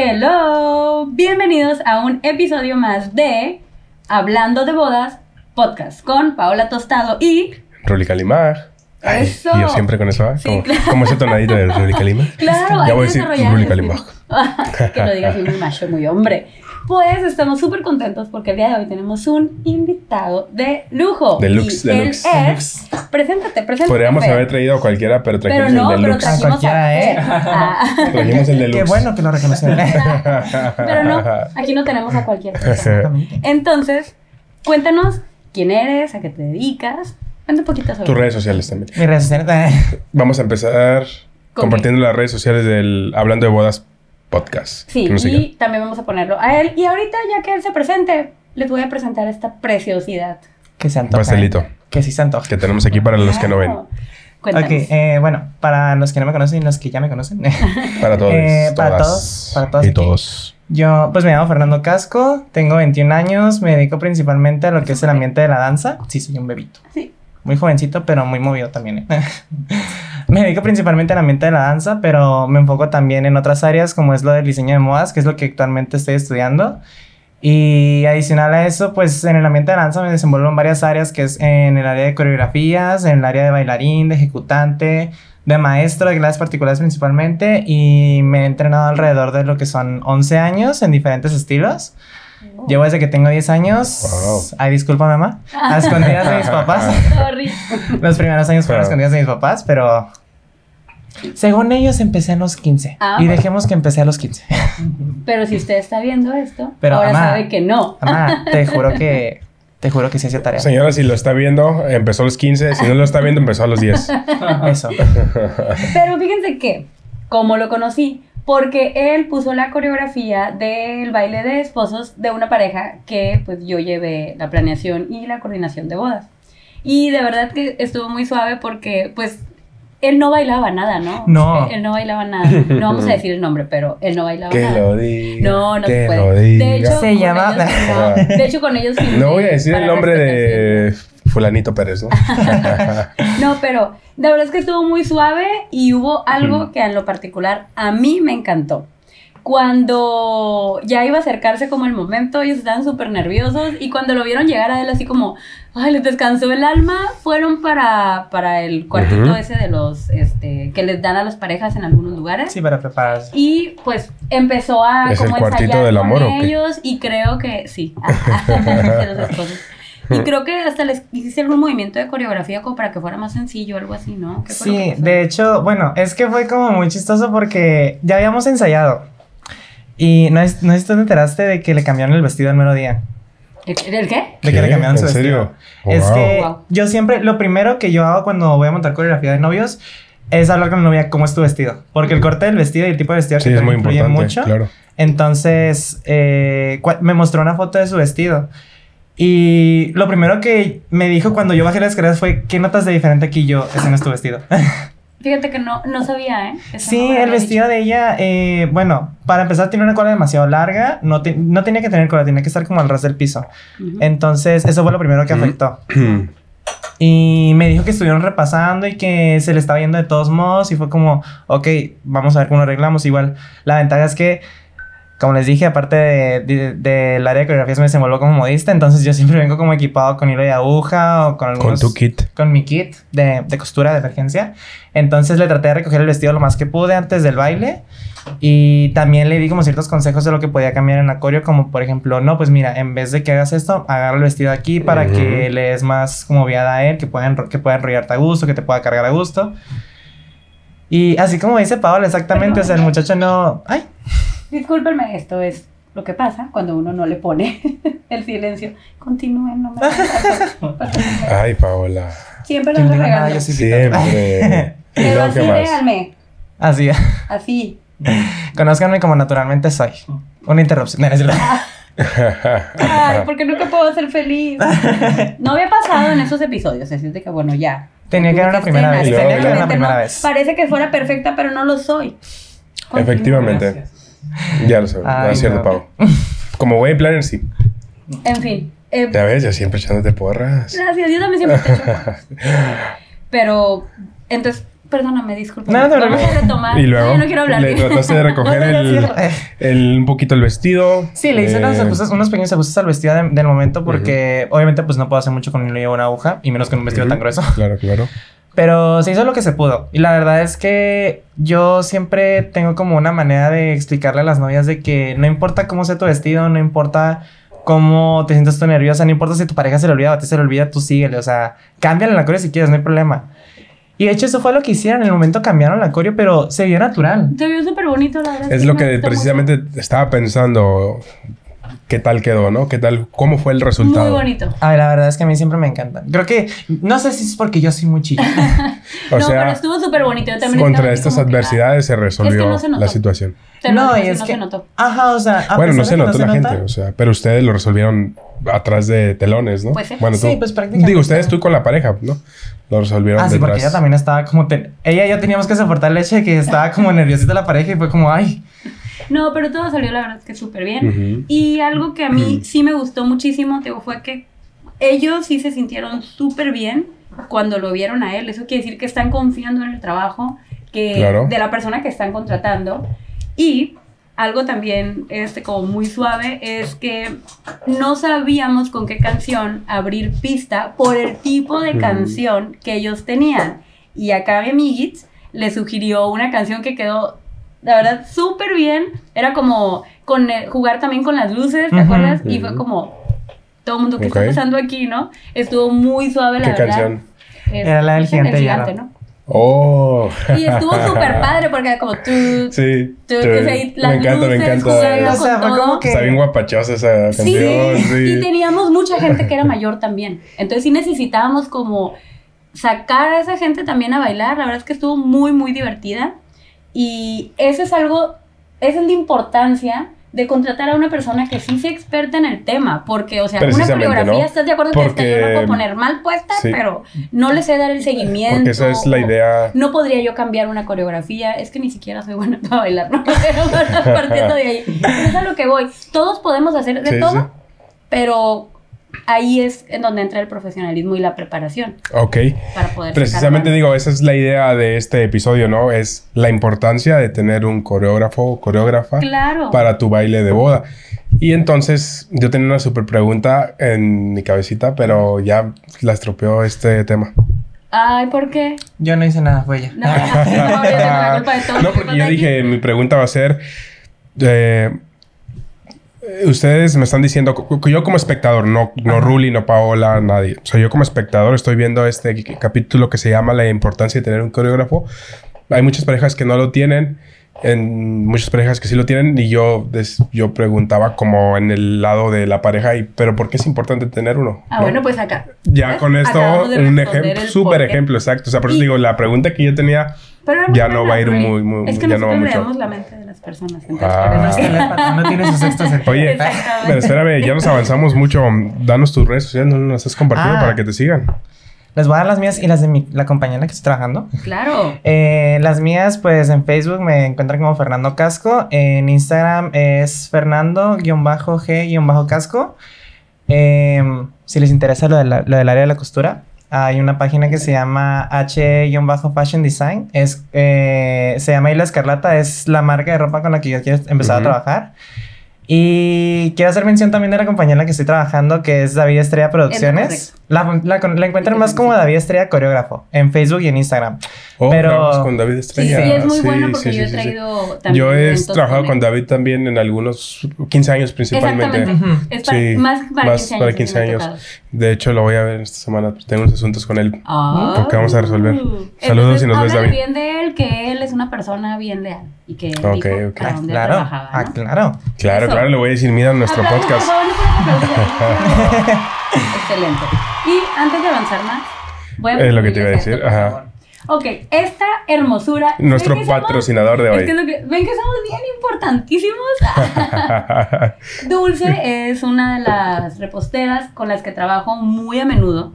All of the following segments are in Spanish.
Hello, bienvenidos a un episodio más de Hablando de Bodas Podcast con Paola Tostado y Ruli Calimar. Ay, Eso. y yo siempre con eso, ¿ah? Sí, como, claro. como ese tonadito de Ruli Calimar. Claro, Ya voy a decir ese Calimar. que lo diga así muy macho, muy hombre. Pues estamos súper contentos porque el día de hoy tenemos un invitado de lujo. Deluxe, y él deluxe. es... Preséntate, preséntate. Podríamos haber traído a cualquiera, pero Pero trajimos no, el pero deluxe. trajimos a cualquiera, ¿eh? Fer. Ah. Trajimos el deluxe. Qué bueno que lo reconocieron. Pero no, aquí no tenemos a cualquier persona. Exactamente. Entonces, cuéntanos quién eres, a qué te dedicas. Cuenta un poquito sobre Tus redes sociales también. Mis redes sociales. Vamos a empezar ¿Con compartiendo las redes sociales del Hablando de Bodas Podcast. Sí, y también vamos a ponerlo a él. Y ahorita, ya que él se presente, les voy a presentar esta preciosidad. Que se antoja. Pastelito. Que sí se antoja. Que tenemos aquí para los que no ven. Cuéntanos. Ok, eh, bueno, para los que no me conocen y los que ya me conocen. Para todos. Eh, para todas todos, para todos Y aquí. todos. Yo, pues me llamo Fernando Casco, tengo 21 años, me dedico principalmente a lo que es el ambiente de la danza. Sí, soy un bebito. Sí. Muy jovencito, pero muy movido también. ¿eh? me dedico principalmente al ambiente de la danza, pero me enfoco también en otras áreas como es lo del diseño de modas, que es lo que actualmente estoy estudiando. Y adicional a eso, pues en el ambiente de danza me desenvuelvo en varias áreas, que es en el área de coreografías, en el área de bailarín, de ejecutante, de maestro de clases particulares principalmente, y me he entrenado alrededor de lo que son 11 años en diferentes estilos. Oh. Llevo desde que tengo 10 años. Wow. Ay, disculpa, mamá. A escondidas de mis papás. Sorry. Los primeros años fueron Claro. escondidas de mis papás, pero según ellos empecé a los 15. Ah, y dejemos que empecé a los 15. Pero si usted está viendo esto, Pero, ahora mamá. sabe que no. Mamá, te juro que te juro que sí hacía tarea. Señora, si lo está viendo, empezó a los 15. Si no lo está viendo, empezó a los 10. Eso. Pero fíjense que, como lo conocí, porque él puso la coreografía del baile de esposos de una pareja que pues yo llevé la planeación y la coordinación de bodas. Y de verdad que estuvo muy suave porque pues él no bailaba nada, ¿no? No. Él, no bailaba nada. No vamos a decir el nombre, pero él no bailaba Que nada. lo diga. No, no que se puede. lo diga. De hecho, Se con llama- ellos firmó- de hecho, con ellos No voy a decir el nombre de Fulanito Pérez, ¿no? No, pero de verdad es que estuvo muy suave y hubo algo que en lo particular a mí me encantó. Cuando ya iba a acercarse como el momento, ellos estaban súper nerviosos y cuando lo vieron llegar a él así como, ay, les descansó el alma, fueron para, para el cuartito ese de los, este, que les dan a las parejas en algunos lugares. Sí, para prepararse. Y pues empezó a ¿Es el cuartito del con amor o qué? ellos y creo que sí, de los esposos. Y creo que hasta les hiciste algún movimiento de coreografía como para que fuera más sencillo, algo así, ¿no? ¿Qué fue lo que Sí, de hecho, bueno, es que fue como muy chistoso porque ya habíamos ensayado. Y no, es, no sé si tú te enteraste de que le cambiaron el vestido al mero día. ¿El, el qué? De que le cambiaron su ¿En serio? vestido. Es Wow. que Wow. yo siempre, lo primero que yo hago cuando voy a montar coreografía de novios es hablar con la novia cómo es tu vestido. Porque el corte del vestido y el tipo de vestido Sí, que es muy importante, mucho. claro. Entonces, eh, me mostró una foto de su vestido. Y lo primero que me dijo cuando yo bajé las escaleras fue, ¿qué notas de diferente aquí? Yo, ese no es tu vestido. Fíjate que no, no sabía, ¿eh? Eso sí, no el vestido dicho. de ella, eh, bueno, para empezar tiene una cola demasiado larga. No, te- no tenía que tener cola, tenía que estar como al ras del piso. Entonces, eso fue lo primero que Ujú. afectó. Y me dijo que estuvieron repasando y que se le estaba yendo de todos modos. Y fue como, ok, vamos a ver cómo lo arreglamos. Igual, la ventaja es que, como les dije, aparte de- de- del área de coreografías, me desenvuelvo como modista. Entonces, yo siempre vengo como equipado con hilo de aguja o con Con algunos. tu kit. Con mi kit de, de costura de emergencia. Entonces, le traté de recoger el vestido lo más que pude antes del baile. Y también le di como ciertos consejos de lo que podía cambiar en la coreo, como por ejemplo, no, pues mira, en vez de que hagas esto, agarra el vestido aquí para Ujú. que le des más como viada a él, que pueda, que pueda enrollarte a gusto, que te pueda cargar a gusto. Y así como dice Paola, exactamente, o sea, el muchacho no... ¡Ay! Discúlpenme, esto es lo que pasa cuando uno no le pone el silencio. Continúen, no me Ay, Paola. Siempre ¿Quién los sí Siempre. ¿Y Pero así qué más? véanme, Así, así. conózcanme como naturalmente soy. Una interrupción. Ay, porque nunca puedo ser feliz. No había pasado en esos episodios, así de que bueno, ya. Tenía que haber una primera vez. Tenía que haber una primera no- vez. Parece que fuera perfecta, pero no lo soy. Efectivamente. Ya lo sé. No es cierto, no. Pau. Como wedding planner, sí. En fin. eh, Ya ves, ya siempre echándote porras. gracias, yo también siempre te echo porras. Pero, entonces, Perdóname, disculpa. No, no te Vamos a retomar. Y luego No, ya no quiero hablar. le trataste de recoger No, no, no, el, sí. el- un poquito el vestido. Sí, le hice eh, unos, ajustes- unos pequeños ajustes al vestido de- del momento porque obviamente pues no puedo hacer mucho con un hilo y una aguja y menos con un vestido ujú. tan grueso. Claro, claro. Pero se hizo lo que se pudo. Y la verdad es que yo siempre tengo como una manera de explicarle a las novias de que no importa cómo sea tu vestido, no importa cómo te sientas tú nerviosa, no importa si tu pareja se le olvida o a ti se le olvida, tú síguele. O sea, cámbiale la coreo si quieres, no hay problema. Y de hecho eso fue lo que hicieron. En el momento cambiaron la coreo, pero se vio natural. Se vio súper bonito, la verdad. Es lo que precisamente estaba pensando. ¿Qué tal quedó, no? ¿Qué tal? ¿Cómo fue el resultado? Muy bonito. Ay, la verdad es que a mí siempre me encantan. Creo que, no sé si es porque yo soy muy chilla. O no, pero sea, estuvo súper bonito. Yo también contra estas como que, adversidades se resolvió no se notó. la situación. ah, te lo no, y sí, es no que... se notó. Ajá, o sea... a bueno, no se que notó la se gente, nota, o sea, pero ustedes lo resolvieron atrás de telones, ¿no? Pues sí. Bueno, Sí, tú- pues prácticamente. Digo, ustedes tú con la pareja, ¿no? Lo resolvieron Ah, sí, porque detrás. ella también estaba como... ten- Ella y yo teníamos que soportar el hecho de que estaba como nerviosita la pareja y fue como, ay... No, pero todo salió, la verdad, es que súper bien. Y algo que a mí sí me gustó muchísimo, te fue que ellos sí se sintieron súper bien cuando lo vieron a él. Eso quiere decir que están confiando en el trabajo que, Claro. de la persona que están contratando. Y algo también este, como muy suave es que no sabíamos con qué canción abrir pista por el tipo de canción que ellos tenían. Y acá mi le sugirió una canción que quedó, la verdad, súper bien. Era como con el- jugar también con las luces, ¿te acuerdas? Y fue como todo el mundo que está pasando aquí, ¿no? Estuvo muy suave, la ¿Qué verdad. canción? Es- Era la del gigante el. ¿no? Oh. Y estuvo súper padre porque era como tú. Sí. tú, sí. las me encanta, me luces encanta. jugando O sea, fue como que- Está bien guapachosa esa Sí, canción. Sí. y teníamos mucha gente que era mayor también. Entonces sí necesitábamos como sacar a esa gente también a bailar. La verdad es que estuvo muy, muy divertida. Y eso es algo, esa es la importancia de contratar a una persona que sí sea experta en el tema. Porque, o sea, una coreografía, ¿no? ¿estás de acuerdo que hasta yo Porque- la puedo poner mal puesta? Sí. Pero no le sé dar el seguimiento. Porque esa es la idea. no podría yo cambiar una coreografía, es que ni siquiera soy buena para bailar, ¿no? Pero bueno, partiendo de ahí. Pero es a lo que voy. Todos podemos hacer de Sí, todo, sí. pero ahí es en donde entra el profesionalismo y la preparación Ok. para poder. Precisamente digo, esa es la idea de este episodio, ¿no? Es la importancia de tener un coreógrafo o coreógrafa. Claro. para tu baile de boda. Y entonces yo tenía una super pregunta en mi cabecita, pero ya la estropeó este tema. Ay, ¿por qué? Yo no hice nada, fue ella. No, no, todo. No, porque yo dije, mi pregunta va a ser, eh, ustedes me están diciendo, cu- yo como espectador, no, no. Ruli, no Paola, nadie. O sea, yo como espectador estoy viendo este capítulo que se llama La importancia de tener un coreógrafo. Hay muchas parejas que no lo tienen, en muchas parejas que sí lo tienen y yo, des- yo preguntaba como en el lado de la pareja, y, pero ¿por qué es importante tener uno? Ah, ¿No? bueno, pues acá. Ya ¿ves? con esto, un ejemplo, súper ejemplo, exacto. O sea, por eso Y- digo, la pregunta que yo tenía ya no va a ir muy, muy, Es que ya no va mucho. leemos la mente de las personas. Ah. por No eso- es telepata, no tiene su sexto sentido. Oye, pero espérame, ya nos avanzamos mucho. Danos tus redes sociales, no nos has compartido Ah. para que te sigan. Les voy a dar las mías y las de mi, la compañía en la que estoy trabajando. Claro. Eh, las mías, pues en Facebook me encuentran como Fernando Casco. En Instagram es Fernando-G-Casco. Eh, si les interesa lo, de la- lo del área de la costura, hay una página que se llama H-Fashion Design. Es, eh, se llama Isla Escarlata, es la marca de ropa con la que yo quiero empezar a trabajar. Y quiero hacer mención también de la compañía en la que estoy trabajando, que es David Estrella Producciones. La, la, la encuentran más como David Estrella Coreógrafo en Facebook y en Instagram. Oh, Pero- con David Sí, Estrella. sí, es muy Sí, bueno porque sí, yo he sí, sí. traído también. Yo he trabajado él. con David también en algunos 15 años principalmente. Exactamente. Es para, Sí, más para más 15 años. para sí 15 me ha años. De hecho, lo voy a ver esta semana. Tengo unos asuntos con él. Ah. Porque vamos a resolver. Entonces, Saludos si nos ves, David. bien de él, que él es una persona bien leal. Y que Ok, dijo ok. para Ah, dónde claro, trabajaba, ah, ¿no? claro. Claro, Eso. claro, le voy a decir, mira nuestro Aplausos, podcast. Excelente. Y antes de avanzar más, voy a Es lo que te iba a decir, esto, ajá. Ok, esta hermosura. Nuestro ¿ven que somos- patrocinador de Es hoy. que es lo que- ven que somos bien importantísimos. Dulce es una de las reposteras con las que trabajo muy a menudo.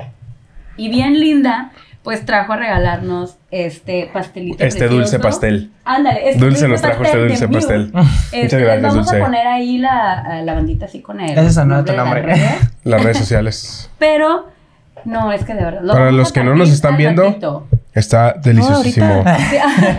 Y bien linda, pues trajo a regalarnos este pastelito. este dulce pastel. Ándale, este Dulce nos trajo este dulce pastel. Este, Muchas gracias, Vamos Dulce. a poner ahí la, la bandita así con el. Ese sonó tu de las nombre. redes. Las redes sociales. Pero, no, es que de verdad. lo Para los a que no nos están viendo, ratito. Está deliciosísimo.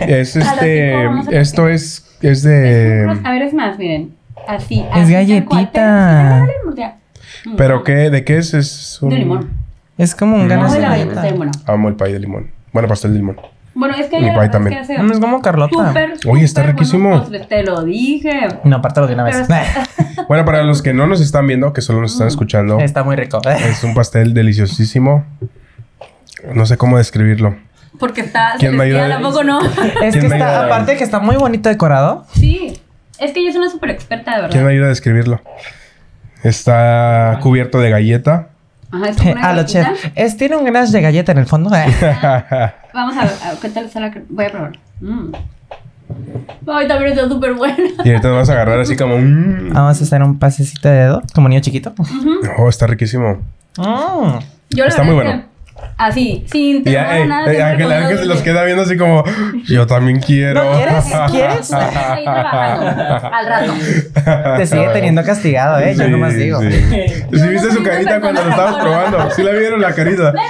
Es A este. a Esto es. Es de. a ver, es más, miren. Así. Es así, cual. galletita. Ya. Mm. ¿Pero qué? ¿De qué es? Es un. De limón. Es como un Mm. ganas de galleta. Amo el pay de limón. Bueno, pastel de limón. Bueno, es que Mi pay verdad es que también. hace Mm, Es como Carlota. súper, Oye, está riquísimo. postres, Te lo dije. No, apártalo de una vez. Pero Bueno, para los que no nos están viendo, que solo nos están escuchando, Está muy rico. es un pastel deliciosísimo. No sé cómo describirlo. Porque está ¿Quién me ayuda? tampoco no. Es que ¿Quién me está, ayuda? aparte de que está muy bonito decorado. Sí. Es que ella es una súper experta, de verdad. ¿Quién me ayuda a describirlo? Está cubierto de galleta. Ajá, es una A lo chef. Es, tiene un ganache de galleta en el fondo. Vamos a ver, a- ¿qué tal está la Voy a probar. Mm. Ay, también está súper buena. y ahorita nos vas a agarrar así como. mm. Vamos a hacer un pasecito de dedo, como niño chiquito. Oh, está riquísimo. Mm. Yo Está muy bueno. Así, sin ya, eh, nada. eh, Ángel, Ángel se los queda viendo así como. Yo también quiero. ¿No quieres? ¿Quieres? Ahí trabajando, al rato. Te sigue teniendo castigado, ¿eh? Yo Sí, nomás digo. Sí, Yo ¿Sí no viste su carita cuando lo persona estábamos probando? ¿Sí la vieron la carita?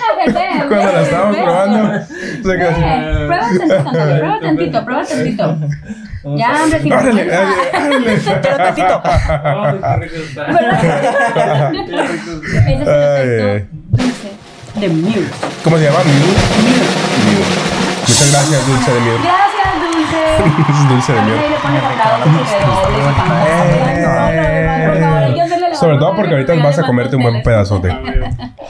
Cuando la estábamos probando. Se quedó Prueba tantito, prueba tantito, prueba tantito. Ya, hombre, sin Órale, órale, Pero tantito. ¿Verdad? Ese es el de Muse. ¿Cómo se llama? Miu. Miu. Muchas gracias, Dulce de Miu. Gracias, Dulce. Es Dulce de A Sobre todo porque ahorita vas a comerte un buen pedazote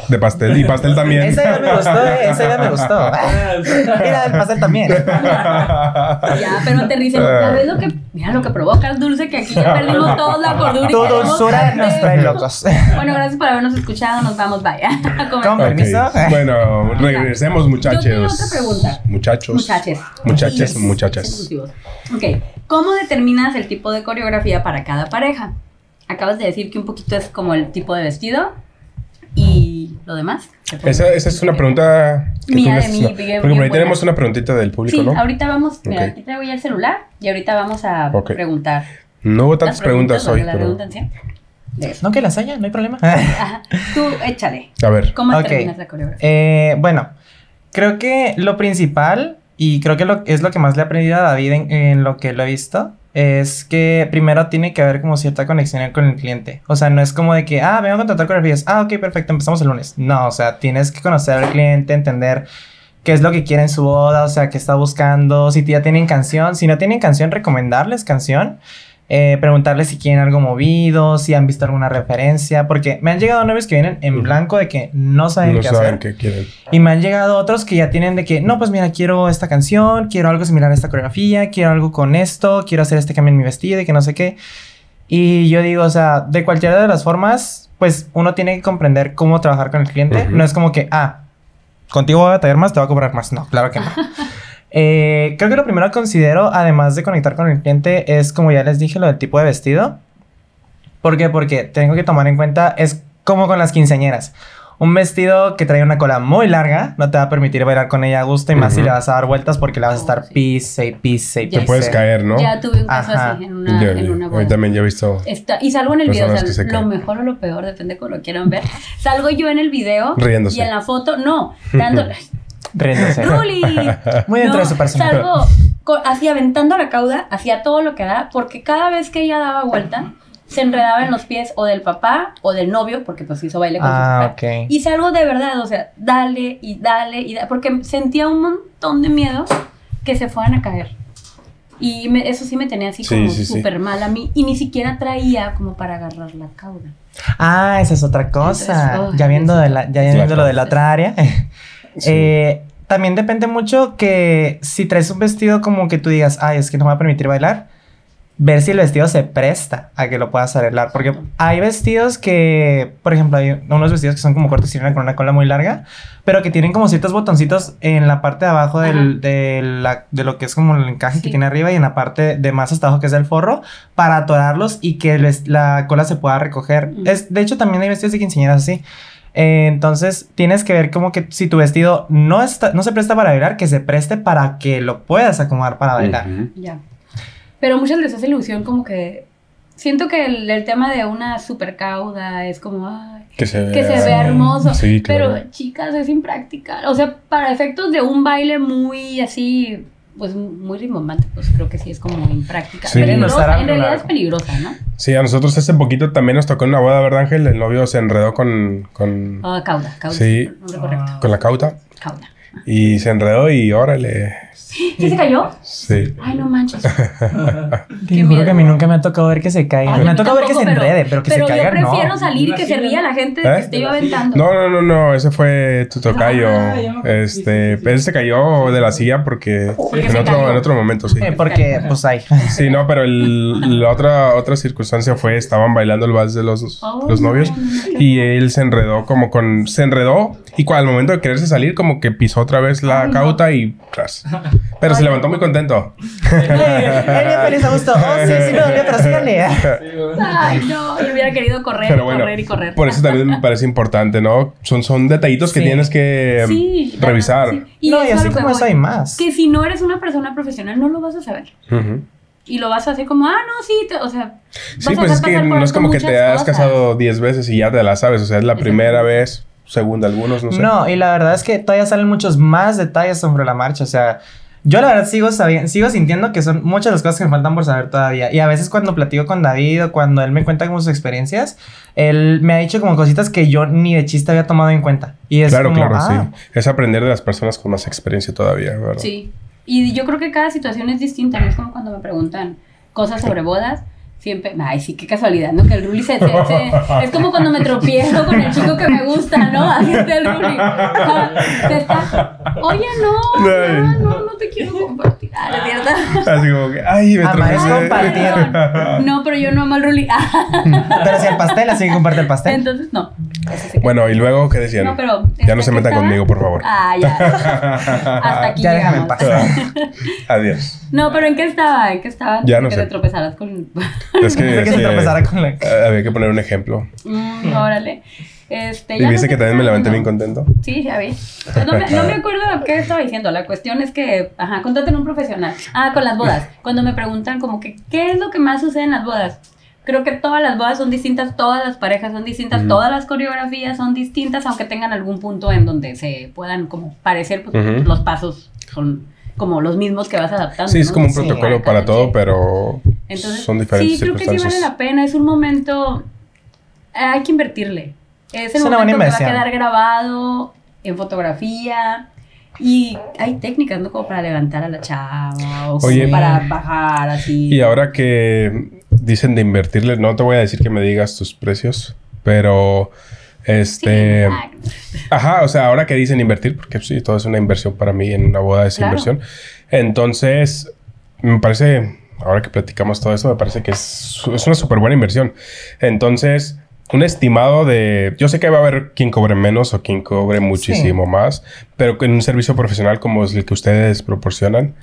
de pastel. Y pastel también. Esa idea me gustó, ¿eh? Esa idea me gustó. Mira, el pastel también. Ya, pero aterricemos. ¿Sabes lo que, mira lo que provocas, Dulce? Que aquí ya perdimos toda la cordura. y Tu dulzura nos trae locos. Bueno, gracias por habernos escuchado. Nos vamos, vaya. Ok, Permiso. Bueno, regresemos, muchachos. Yo tengo otra pregunta. Muchachos. Muchaches. Muchachas, Yes. muchachas. Ok. ¿Cómo determinas el tipo de coreografía para cada pareja? Acabas de decir que un poquito es como el tipo de vestido y lo demás. Esa, esa es una pregunta que Mía de mí, no, Porque por ahí buena. tenemos una preguntita del público, Sí, ¿no? ahorita vamos, mira, Ok. aquí traigo ya el celular y ahorita vamos a Ok. preguntar. No hubo tantas preguntas, hoy, la pero... No que las haya, no hay problema. Ajá. Tú échale. A ver. ¿Cómo Ok. determinas la coreografía? Eh, bueno, creo que lo principal, y creo que lo, es lo que más le he aprendido a David en, en lo que lo he visto, es que primero tiene que haber como cierta conexión con el cliente. O sea, no es como de que, ah, vengo a contratar coreografías. Ah, ok, perfecto, empezamos el lunes. No, o sea, tienes que conocer al cliente, entender qué es lo que quiere en su boda, o sea, qué está buscando, si ya tienen canción, si no tienen canción, recomendarles canción. Eh, preguntarles si quieren algo movido, si han visto alguna referencia, porque me han llegado novios que vienen en blanco de que no saben No qué saben hacer. qué quieren. Y me han llegado otros que ya tienen de que, no, pues mira, quiero esta canción, quiero algo similar a esta coreografía, quiero algo con esto, quiero hacer este cambio en mi vestido y que no sé qué. Y yo digo, o sea, de cualquiera de las formas, pues uno tiene que comprender cómo trabajar con el cliente. Ujú. No es como que, ah, contigo voy a batallar más, te voy a cobrar más. No, claro que no. Eh, creo que lo primero que considero, además de conectar con el cliente, es como ya les dije, lo del tipo de vestido. ¿Por qué? Porque tengo que tomar en cuenta, es como con las quinceañeras. Un vestido que trae una cola muy larga no te va a permitir bailar con ella a gusto y más si Ujú. le vas a dar vueltas porque le vas a estar Oh, sí. pise y pise y Te puedes caer, ¿no? Ya tuve un caso Ajá. así en una, Ya, en una Hoy boda. también ya he visto Está, y salgo en el video, o sea, lo caen. mejor o lo peor, depende cómo lo quieran ver. Salgo yo en el video Riéndose. y en la foto, no, dando, Riéndose. ¡Ruli! Muy dentro No, de su persona. Salgo así aventando la cauda, hacía todo lo que da, porque cada vez que ella daba vuelta, se enredaba en los pies o del papá o del novio, porque pues hizo baile con Ah, su papá. ok. Y salgo de verdad, o sea, dale y dale y dale, porque sentía un montón de miedo que se fueran a caer. Y me- eso sí me tenía así Sí, como sí, sí. súper mal a mí. Y ni siquiera traía como para agarrar la cauda. Ah, esa es otra cosa. Entonces, oh, ya viendo, de la, ya viendo Claro. lo de la otra área. Sí. Eh, también depende mucho que si traes un vestido como que tú digas, ay, es que no me va a permitir bailar, ver si el vestido se presta a que lo puedas arreglar. Porque hay vestidos que, por ejemplo, hay unos vestidos que son como cortos y con una cola muy larga, pero que tienen como ciertos botoncitos en la parte de abajo del, de, la- de lo que es como el encaje Sí. que tiene arriba y en la parte de más hasta abajo que es el forro para atorarlos y que les- la cola se pueda recoger. Ujú. Es, de hecho, también hay vestidos de quinceañeras así. Eh, entonces tienes que ver como que si tu vestido no, está, no se presta para bailar, que se preste para que lo puedas acomodar para bailar. Ya. Pero muchas les hace ilusión como que siento que el, el tema de una super cauda es como, ay, Que se vea. que se vea hermoso. Sí, claro. Pero, chicas, es impractical. O sea, para efectos de un baile muy así, pues muy rimbombante, pues creo que sí es como impráctica. Sí. Peligrosa, Estar en realidad es peligrosa, ¿no? Sí, a nosotros hace poquito también nos tocó en una boda, ¿verdad, Ángel? El novio se enredó con, con, Ah, cauda, cauda. Sí. Con la cauta Cauda. y se enredó y órale. ¿Sí se cayó? Sí. Ay, no manches. Te juro miedo. que a mí nunca me ha tocado ver que se caiga. Ay, me ha tocado ver que se enrede, pero que se caiga yo prefiero no. salir y que se ría la gente de ¿Eh? que esté yo aventando. No, no, no, no, ese fue tu tocayo. Ah, acordé. Este, pero él se cayó de la silla porque, Porque en otro, en otro momento, sí. Eh, porque, pues, hay. Sí, no, pero el- la otra, otra circunstancia fue, estaban bailando el vals de los, Oh, los novios no, no, no, y él se enredó como con, se enredó y al momento de quererse salir como que pisó otra vez la Ay, no. cauta y tras. Pero se levantó muy contento. Él bien feliz a gusto. Oh, sí, sí, me dolió, pero síganle. Ay, no. Yo hubiera querido correr, Pero bueno, correr y correr. por eso también me parece importante, ¿no? Son, son detallitos que Sí. tienes que em, Sí, revisar. sí. Y No, y a así como eso hay más. Que si no eres una persona profesional, no lo vas a saber. Y lo vas a hacer como, ah, no, sí, te- o sea. Sí, vas a pues es hacer que no es como que te has cosas. casado 10 veces y ya te la sabes. O sea, es la Exacto. primera vez, segunda algunos, no sé. No, y la verdad es que todavía salen muchos más detalles sobre la marcha. O sea, yo la verdad sigo, sabi- sigo sintiendo que son muchas las cosas que me faltan por saber todavía. Y a veces cuando platico con David o cuando él me cuenta como sus experiencias, él me ha dicho como cositas que yo ni de chiste había tomado en cuenta. Y es claro, como, claro, ah, sí. Es aprender de las personas con más experiencia todavía, ¿verdad? Sí. Y yo creo que cada situación es distinta. ¿no? Es como cuando me preguntan cosas sobre bodas. Siempre, ay, sí, qué casualidad, ¿no? Que el Ruli se, se- se- Es como cuando me tropiezo con el chico que me gusta, ¿no? Así está el Ruli. Se está. Oye, no, no, no, no te quiero compartir. Ah, ¿no es cierto? Así como que, ay, me tropecé. No, pero yo no amo al Ruli. Pero si el pastel, así que comparte el pastel. Entonces, no. Bueno, y luego, ¿qué decían? No, pero. ya no este, se ¿qué metan estaba? conmigo, por favor. Ah, ya. Hasta aquí Ya déjame en llegamos. paz. Adiós. No, pero ¿en qué estaba? ¿En qué estaba? Ya no que sé. te tropezaras con. Es que, que se este, tropezara con la... eh, había que poner un ejemplo. Mm, órale. Este, Y no viste sé que también me levanté bien contento. Sí, ya vi. No, me, no me acuerdo qué estaba diciendo. La cuestión es que, ajá, contraten un profesional. Ah, con las bodas. Cuando me preguntan como que, ¿qué es lo que más sucede en las bodas? Creo que todas las bodas son distintas, todas las parejas son distintas, todas las coreografías son distintas, aunque tengan algún punto en donde se puedan como parecer, pues los pasos son como los mismos que vas adaptando. Sí, es ¿no? como un Sí, protocolo para todo, pero Entonces, son diferentes sí, creo que sí vale la pena. Es un momento. Hay que invertirle. Es el Es momento que va a quedar grabado en fotografía. Y hay técnicas, ¿no? Como para levantar a la chava o como Oye. para bajar así. Y ahora que dicen de invertirle, no te voy a decir que me digas tus precios, pero este, exacto. ajá, o sea, ahora que dicen invertir, porque sí, todo es una inversión para mí en una boda es Claro. inversión. Entonces, me parece, ahora que platicamos todo esto, me parece que es, es una súper buena inversión. Entonces, un estimado de, yo sé que va a haber quien cobre menos o quien cobre muchísimo más, pero en un servicio profesional como es el que ustedes proporcionan,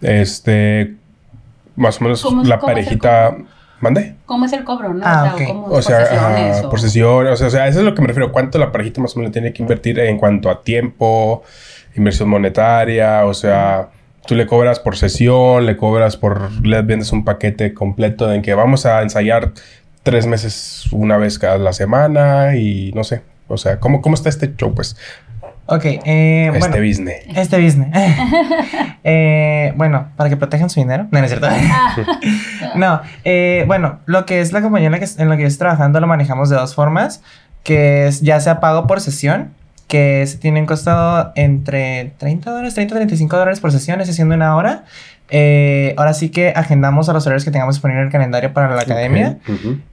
este, más o menos ¿Cómo- la parejita, ¿mande? ¿Cómo es el cobro, no? Ah, o sea, ok. ¿cómo O sea, por sesiones ajá, o- por sesiones, o sea, o sea, eso es lo que me refiero. ¿Cuánto la parejita más o menos tiene que invertir en cuanto a tiempo, inversión monetaria? O sea, tú le cobras por sesión, le cobras por, le vendes un paquete completo en que vamos a ensayar tres meses una vez cada la semana y no sé. O sea, ¿cómo, cómo está este show, pues? Ok, eh, este bueno. business. Este business. Eh, bueno, para que protejan su dinero. No, no es cierto. Ah, No, eh, bueno, lo que es la compañía en la que, en la que yo estoy trabajando lo manejamos de dos formas, que es ya sea pago por sesión, que se tienen costado entre 30 dólares, 30 35 dólares por sesión, es haciendo una hora. Eh, ahora sí que agendamos a los horarios que tengamos disponible en el calendario para la academia.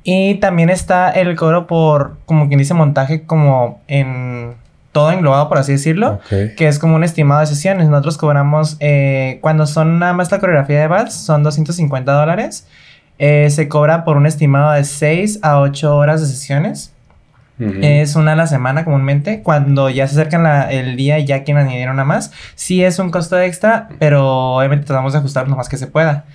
Y también está el cobro por, como quien dice, montaje como en todo englobado, por así decirlo Ok. que es como un estimado de sesiones. Nosotros cobramos, eh, cuando son nada más la coreografía de vals, son 250 dólares. Eh, se cobra por un estimado de 6 a 8 horas de sesiones. Ujú. Es una a la semana comúnmente. Cuando ya se acercan la- el día y ya quieren añadir una más, sí es un costo extra, pero obviamente tratamos de ajustar lo más que se pueda.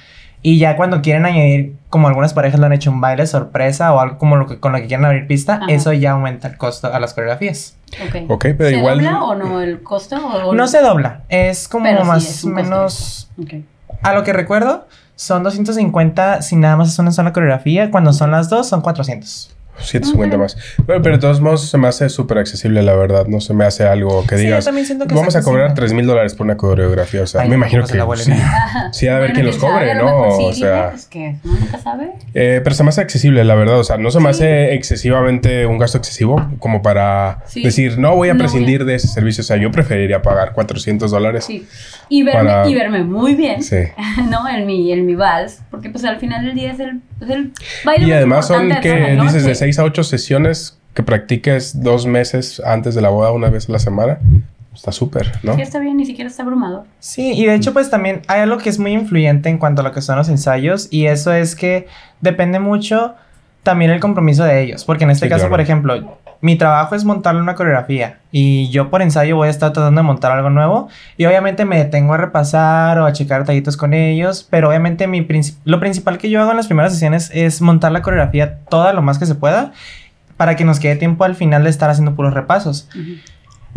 Y ya cuando quieren añadir, como algunas parejas lo han hecho, un baile sorpresa o algo como lo que, con lo que quieran abrir pista, Ajá. eso ya aumenta el costo a las coreografías. Ok. Ok, pero ¿Se igual. dobla o no el costo? O, No se dobla, es como Pero sí más o costo menos... Ok. A lo que recuerdo, son 250 si nada más es una sola coreografía. Cuando son las dos, son 400. 150 más. Pero, pero de todos modos se me hace súper accesible, la verdad. No se me hace algo que Sí, yo digas. también siento que Vamos a cobrar accesible. 3 mil dólares por una coreografía. O sea, Ay, me no, imagino pues que la sí. Sí, ha de haber quien los quién sabe, cobre, a ¿no? sí, O sea- dije, Es que nunca sabe. Eh, pero se me hace accesible, la verdad. O sea, no se me hace excesivamente un gasto excesivo como para Sí. decir, no voy a No a- prescindir de ese servicio. O sea, yo preferiría pagar 400 dólares. Sí. Y verme, Para- y verme muy bien. Sí. ¿No? En mi, en mi vals. Porque pues al final del día es el, es el baile Y más además son que dices de noche. 6 a 8 sesiones que practiques dos meses antes de la boda, una vez a la semana. Está súper, ¿no? Sí, está bien, ni siquiera está abrumador. Sí, y de hecho pues también hay algo que es muy influyente en cuanto a lo que son los ensayos y eso es que depende mucho también el compromiso de ellos, porque en este Sí, caso, claro. por ejemplo, mi trabajo es montarle una coreografía y yo por ensayo voy a estar tratando de montar algo nuevo y obviamente me detengo a repasar o a checar detallitos con ellos, pero obviamente mi princip- lo principal que yo hago en las primeras sesiones es montar la coreografía toda lo más que se pueda para que nos quede tiempo al final de estar haciendo puros repasos. Ujú.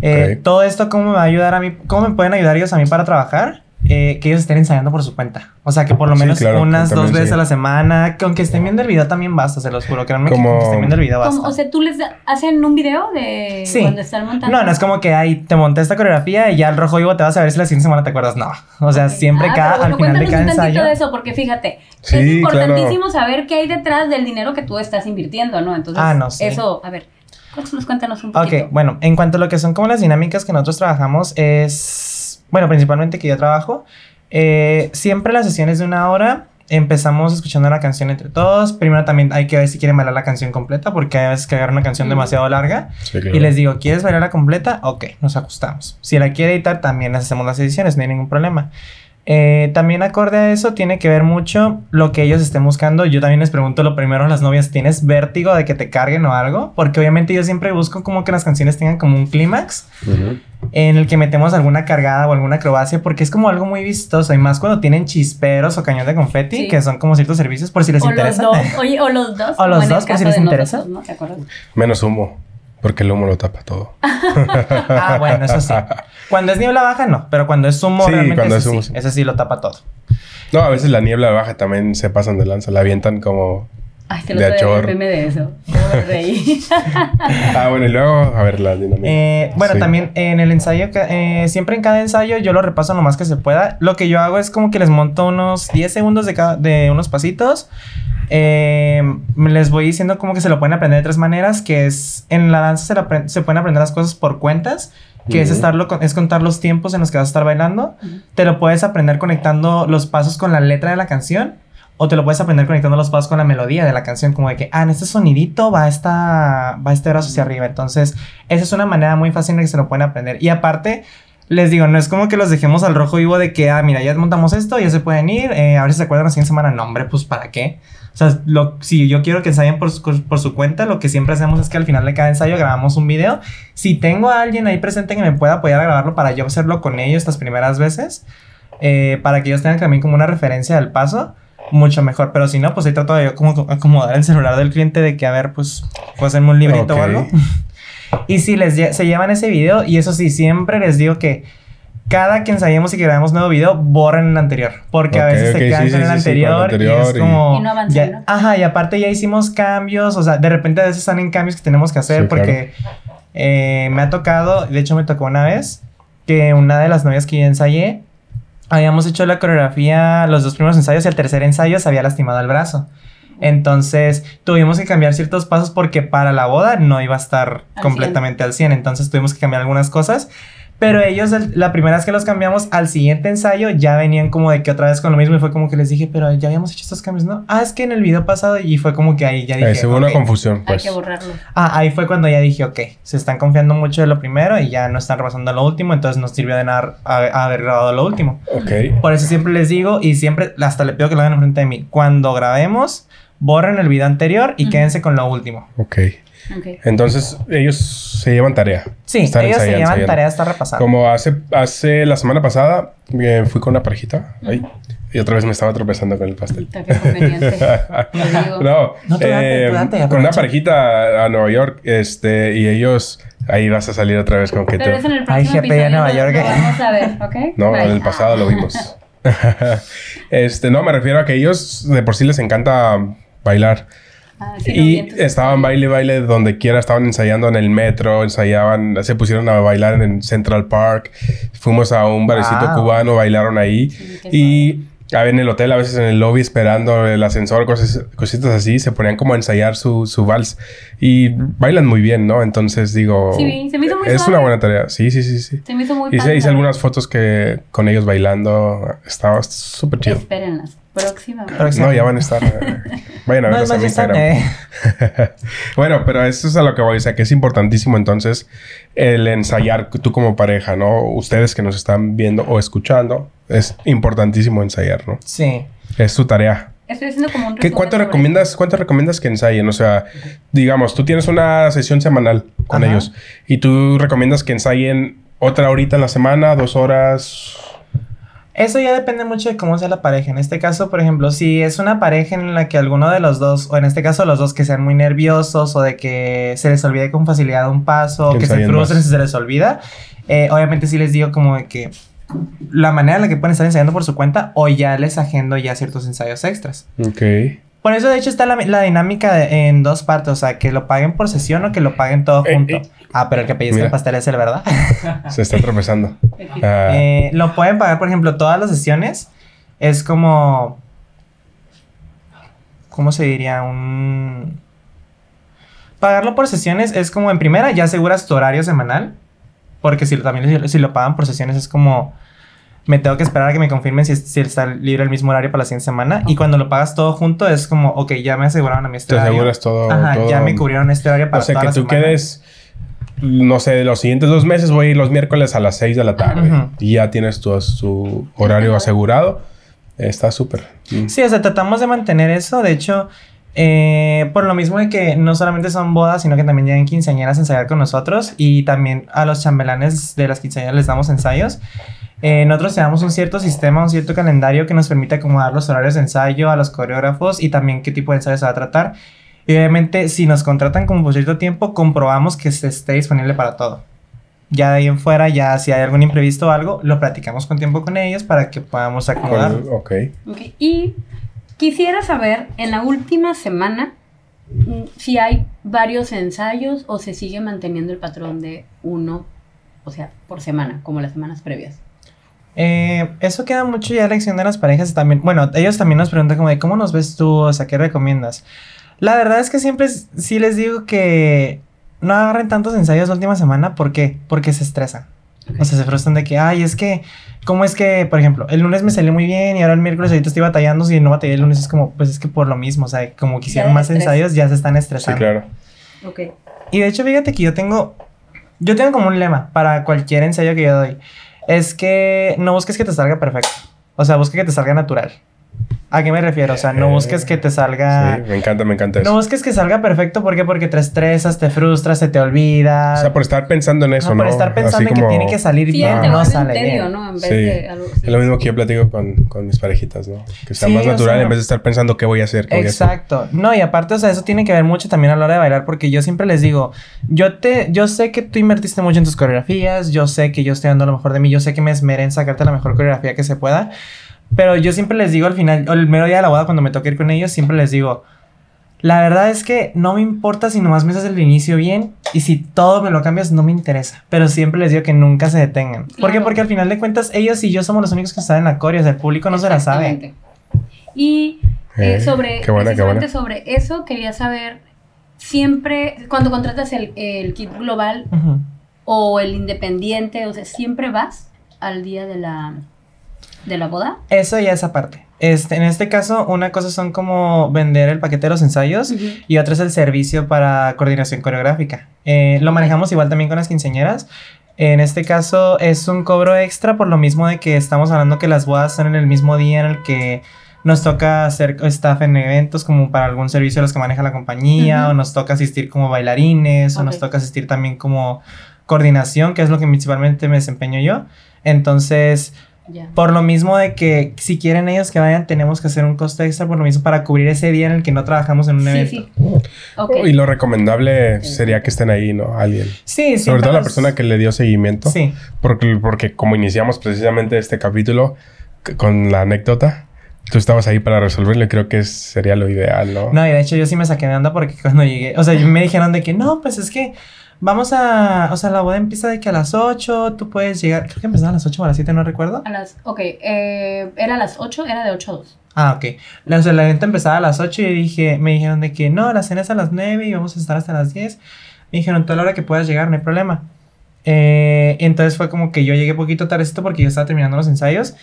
Eh, Ok. Todo esto, ¿cómo me va a ayudar a mí? ¿Cómo me pueden ayudar ellos a mí para trabajar? Eh, que ellos estén ensayando por su cuenta. O sea, que por lo Sí, menos claro, unas dos veces sí. a la semana. Que aunque estén viendo el video también basta, se los juro. Créanme que Como- con que estén viendo el video basta. Como, o sea, tú les da- hacen un video de Sí. cuando están montando. no, no es como que ahí te monté esta coreografía y ya el rojo vivo te vas a ver si la siguiente semana te acuerdas. No. O sea, Ok. siempre Ah, cada, bueno, al final de cuéntanos cada un ensayo. de eso, porque fíjate, Sí, es importantísimo saber qué hay detrás del dinero que tú estás invirtiendo, ¿no? Entonces, Ah, no, sí. eso, a ver, cuéntanos un poquito. Ok, bueno, en cuanto a lo que son como las dinámicas que nosotros trabajamos es, bueno, principalmente que yo trabajo, eh, siempre las sesiones de una hora empezamos escuchando la canción entre todos. Primero también hay que ver si quieren bailar la canción completa porque hay veces que agarran una canción Mm. demasiado larga. Sí, claro. Y les digo, ¿quieres bailarla completa? Ok, nos ajustamos. Si la quiere editar, también les hacemos las ediciones, no hay ningún problema. Eh, también acorde a eso tiene que ver mucho lo que ellos estén buscando. Yo también les pregunto lo primero a las novias, ¿tienes vértigo de que te carguen o algo? Porque obviamente yo siempre busco como que las canciones tengan como un clímax en el que metemos alguna cargada o alguna acrobacia porque es como algo muy vistoso y más cuando tienen chisperos o cañón de confeti, Sí. que son como ciertos servicios por si les o los interesa. dos, oye, o los dos. como los dos, por si les interesa. nosotros, ¿no? ¿Te acuerdas? Menos humo, porque el humo lo tapa todo. Ah, bueno, eso sí. Cuando es niebla baja, no. Pero cuando es humo, Sí, realmente cuando ese es humo, sí. sí. Ese sí lo tapa todo. No, a veces la niebla baja también se pasan de lanza, la avientan como... Ay, que De lo vi achor. meme de eso. Reí. Ah, bueno, y luego, a ver, la dinámica. Eh, bueno, Sí. también en el ensayo, eh, siempre en cada ensayo yo lo repaso lo más que se pueda. Lo que yo hago es como que les monto unos 10 segundos de, cada, de unos pasitos. Eh, les voy diciendo como que se lo pueden aprender de tres maneras, que es en la danza se, la se pueden aprender las cosas por cuentas, que es, Ujú. estarlo, con- es contar los tiempos en los que vas a estar bailando. Ujú. Te lo puedes aprender conectando los pasos con la letra de la canción. O te lo puedes aprender conectando los pasos con la melodía de la canción. Como de que, ah, en este sonidito va, esta, va este brazo hacia arriba. Entonces, esa es una manera muy fácil en que se lo pueden aprender. Y aparte, les digo, no es como que los dejemos al rojo vivo de que, ah, mira, ya montamos esto, ya se pueden ir. eh, a ver si se acuerdan la siguiente semana. No, hombre, pues ¿para qué? O sea, si yo quiero que ensayen por su, por su cuenta, lo que siempre hacemos es que al final de cada ensayo grabamos un video. Si tengo a alguien ahí presente que me pueda apoyar a grabarlo para yo hacerlo con ellos las primeras veces, eh, para que ellos tengan también como una referencia del paso, mucho mejor. Pero si no, pues ahí trato de yo como acomodar el celular del cliente de que, a ver, pues, pues hacerme un librito Ok. o algo. y si les lle- se llevan ese video, y eso sí, siempre les digo que cada que ensayemos y que grabemos nuevo video, borren el anterior. Porque a Ok, veces ok, se quedan sí, con el sí, sí, sí, con el anterior, y es y- como... Y no avanzan, ¿no? Ajá, y aparte ya hicimos cambios, o sea, de repente a veces están en cambios que tenemos que hacer Sí, claro. porque eh, me ha tocado, de hecho me tocó una vez, que una de las novias que yo ensayé, habíamos hecho la coreografía, los dos primeros ensayos y el tercer ensayo se había lastimado el brazo. Entonces tuvimos que cambiar ciertos pasos porque para la boda no iba a estar Al completamente al 100. Entonces tuvimos que cambiar algunas cosas. Pero ellos, el- la primera vez que los cambiamos al siguiente ensayo, ya venían como de que otra vez con lo mismo. Y fue como que les dije, pero ya habíamos hecho estos cambios, ¿no? Ah, es que en el video pasado. Y fue como que ahí ya dije. Eh, sí, hubo confusión, Hay pues. que borrarlo. Ah, ahí fue cuando ya dije, ok, se están confiando mucho de lo primero y ya no están repasando lo último, entonces no sirvió de nada haber grabado lo último. Ok. Por eso siempre les digo y siempre hasta le pido que lo hagan enfrente de mí. Cuando grabemos, borren el video anterior y quédense con lo último. Ok. Ok. Entonces, ellos se llevan tarea. Sí, Están ellos se llevan ensayando. tarea hasta repasando. Como hace, hace la semana pasada, eh, fui con una parejita. ahí, y otra vez me estaba tropezando con el pastel. Qué conveniente. No, No, tú date, eh, tú date, con una parejita a Nueva York, este, y ellos, ahí vas a salir otra vez con que Pero te... eso en el Ay, GP de Nueva York. vamos a ver, ¿ok? No, Bye. en el pasado lo vimos. este, no, me refiero a que ellos de por sí les encanta bailar. Ah, sí, Y estaban baile, baile donde quiera, estaban ensayando en el metro, ensayaban, se pusieron a bailar en Central Park, fuimos a un barecito Wow. cubano, bailaron ahí Sí, y a ver, en el hotel, a veces en el lobby esperando el ascensor, cosas, cositas así, se ponían como a ensayar su, su vals y bailan muy bien, ¿no? Entonces digo, Sí, se me hizo muy es una buena tarea, sí, sí, sí, sí. Se me hizo muy Hice, padre, hice algunas fotos que con ellos bailando, estaba súper chido. Espérenlas. Próximamente. Próxima. No, ya van a estar. eh, vayan a No, verlos están, Instagram. eh. bueno, pero eso es a lo que voy. O sea, que es importantísimo entonces el ensayar tú como pareja, ¿no? Ustedes que nos están viendo o escuchando, es importantísimo ensayar, ¿no? Sí. Es tu tarea. Estoy haciendo como un ¿Qué, ¿Cuánto recomiendas, cuánto recomiendas que ensayen? O sea, digamos, tú tienes una sesión semanal con Ajá. ellos y tú recomiendas que ensayen otra horita en la semana, dos horas. Eso ya depende mucho de cómo sea la pareja. En este caso, por ejemplo, si es una pareja en la que alguno de los dos, o en este caso los dos que sean muy nerviosos o de que se les olvide con facilidad un paso, o Que que se frustren si se les olvida, eh, obviamente sí les digo como de que la manera en la que pueden estar ensayando por su cuenta o ya les agendo ya ciertos ensayos extras. Ok. Por eso, de hecho, está la, la dinámica de- en dos partes. O sea, que lo paguen por sesión o que lo paguen todo Eh, junto. eh. Ah, pero el que pellizca Mira. el pastel es el, ¿verdad? Se está tropezando. Ah, Eh, lo pueden pagar, por ejemplo, todas las sesiones. Es como. ¿Cómo se diría? Un. Pagarlo por sesiones es como en primera, ya aseguras tu horario semanal. Porque si lo- también si, si lo pagan por sesiones es como. Me tengo que esperar a que me confirmen si, si está libre el mismo horario para la siguiente semana. Y cuando lo pagas todo junto es como, ok, ya me aseguraron a mí este te horario. aseguras todo. Ajá, todo- ya me cubrieron este horario para O sea, toda que la tú semana. quedes, no sé, los siguientes dos meses voy a ir los miércoles a las 6 de la tarde. Ujú. Y ya tienes tu, tu horario asegurado. Está súper. Mm. Sí, o sea, tratamos de mantener eso. De hecho, eh, por lo mismo de que no solamente son bodas, sino que también llegan quinceañeras a ensayar con nosotros y también a los chambelanes de las quinceañeras les damos ensayos. Eh, nosotros tenemos un cierto sistema, un cierto calendario que nos permite acomodar los horarios de ensayo a los coreógrafos y también qué tipo de ensayo se va a tratar. Y obviamente, si nos contratan como por cierto tiempo, comprobamos que se esté disponible para todo. Ya de ahí en fuera, ya si hay algún imprevisto o algo, lo platicamos con tiempo con ellos para que podamos acomodar. Ok. Ok, Y quisiera saber, en la última semana, mm, si hay varios ensayos o se sigue manteniendo el patrón de uno, o sea, por semana, como las semanas previas. Eh, eso queda mucho ya a elección de las parejas también. Bueno, ellos también nos preguntan como de cómo nos ves tú, o sea, ¿qué recomiendas? La verdad es que siempre sí les digo que no agarren tantos ensayos la última semana. ¿Por qué? Porque se estresan. O sea, se frustran de que, ay, es que, ¿cómo es que, por ejemplo, el lunes me salió muy bien y ahora el miércoles ahorita estoy batallando? Si no batallé el lunes es como, pues es que por lo mismo, o sea, como quisieran del más estrés. ensayos, ya se están Sí, estresando. claro. Ok. Y de hecho, fíjate que yo tengo. Yo tengo como un lema para cualquier ensayo que yo doy. Es que no busques que te salga perfecto. O sea, busca que te salga natural. ¿A qué me refiero? O sea, no busques que te salga. Sí, me encanta, me encanta eso. No busques que salga perfecto. ¿Por qué? Porque te estresas, te frustras, se te olvida. o sea, por estar pensando en eso, Ajá, ¿no? por estar pensando en que como- tiene que salir bien, no un sale tedio, bien. ¿no? En vez Sí. de algo Es lo mismo que yo platico con, con mis parejitas, ¿no? Que sea Sí, más o natural sea- en vez de estar pensando qué voy a hacer, qué voy a hacer. Exacto. No, y aparte, o sea, eso tiene que ver mucho también a la hora de bailar, porque yo siempre les digo, yo te, yo sé que tú invertiste mucho en tus coreografías, yo sé que yo estoy dando lo mejor de mí, yo sé que me esmeré en sacarte la mejor coreografía que se pueda, pero yo siempre les digo al final, o el mero día de la boda cuando me toque ir con ellos, siempre les digo, la verdad es que no me importa si nomás me haces el inicio bien y si todo me lo cambias no me interesa, pero siempre les digo que nunca se detengan. ¿Por qué? Porque al final de cuentas ellos y yo somos los únicos que saben la coreo, o sea, el público no se la sabe. Exactamente. Y eh, sobre, qué buena, qué precisamente buena. sobre eso, quería saber, siempre, cuando contratas el, el kit global o el independiente, o sea, siempre vas al día de la, de la boda. Eso ya es aparte. Este, en este caso, una cosa son como vender el paquete de los ensayos y otra es el servicio para coordinación coreográfica. Eh, lo manejamos igual también con las quinceañeras. En este caso es un cobro extra por lo mismo de que estamos hablando que las bodas son en el mismo día en el que nos toca hacer staff en eventos como para algún servicio de los que maneja la compañía Ujú. o nos toca asistir como bailarines o nos toca asistir también como coordinación, que es lo que principalmente me desempeño yo. Entonces, Por lo mismo de que si quieren ellos que vayan, tenemos que hacer un costo extra por lo mismo para cubrir ese día en el que no trabajamos en un Sí, evento. sí. Ok. Y lo recomendable sería que estén ahí, ¿no? Alguien. Sí, Sobre siempre todo la persona que le dio seguimiento. Sí, Porque, porque como iniciamos precisamente este capítulo, con la anécdota. Tú estabas ahí para resolverlo y creo que sería lo ideal, ¿no? No, y de hecho yo sí me saqué de onda porque cuando llegué, o sea, me dijeron de que no, pues es que vamos a, o sea, la boda empieza de que a las 8, tú puedes llegar, creo que empezaba a las 8 o a las 7, no recuerdo. A las, ok, eh, era a las 8, era de 8 a 2. Ah, ok. La, o sea, la evento empezaba a las 8 y dije, me dijeron de que no, la cena es a las 9 y vamos a estar hasta las 10. Me dijeron, toda la hora que puedas llegar, no hay problema. Eh, entonces fue como que yo llegué poquito tardecito porque yo estaba terminando los ensayos.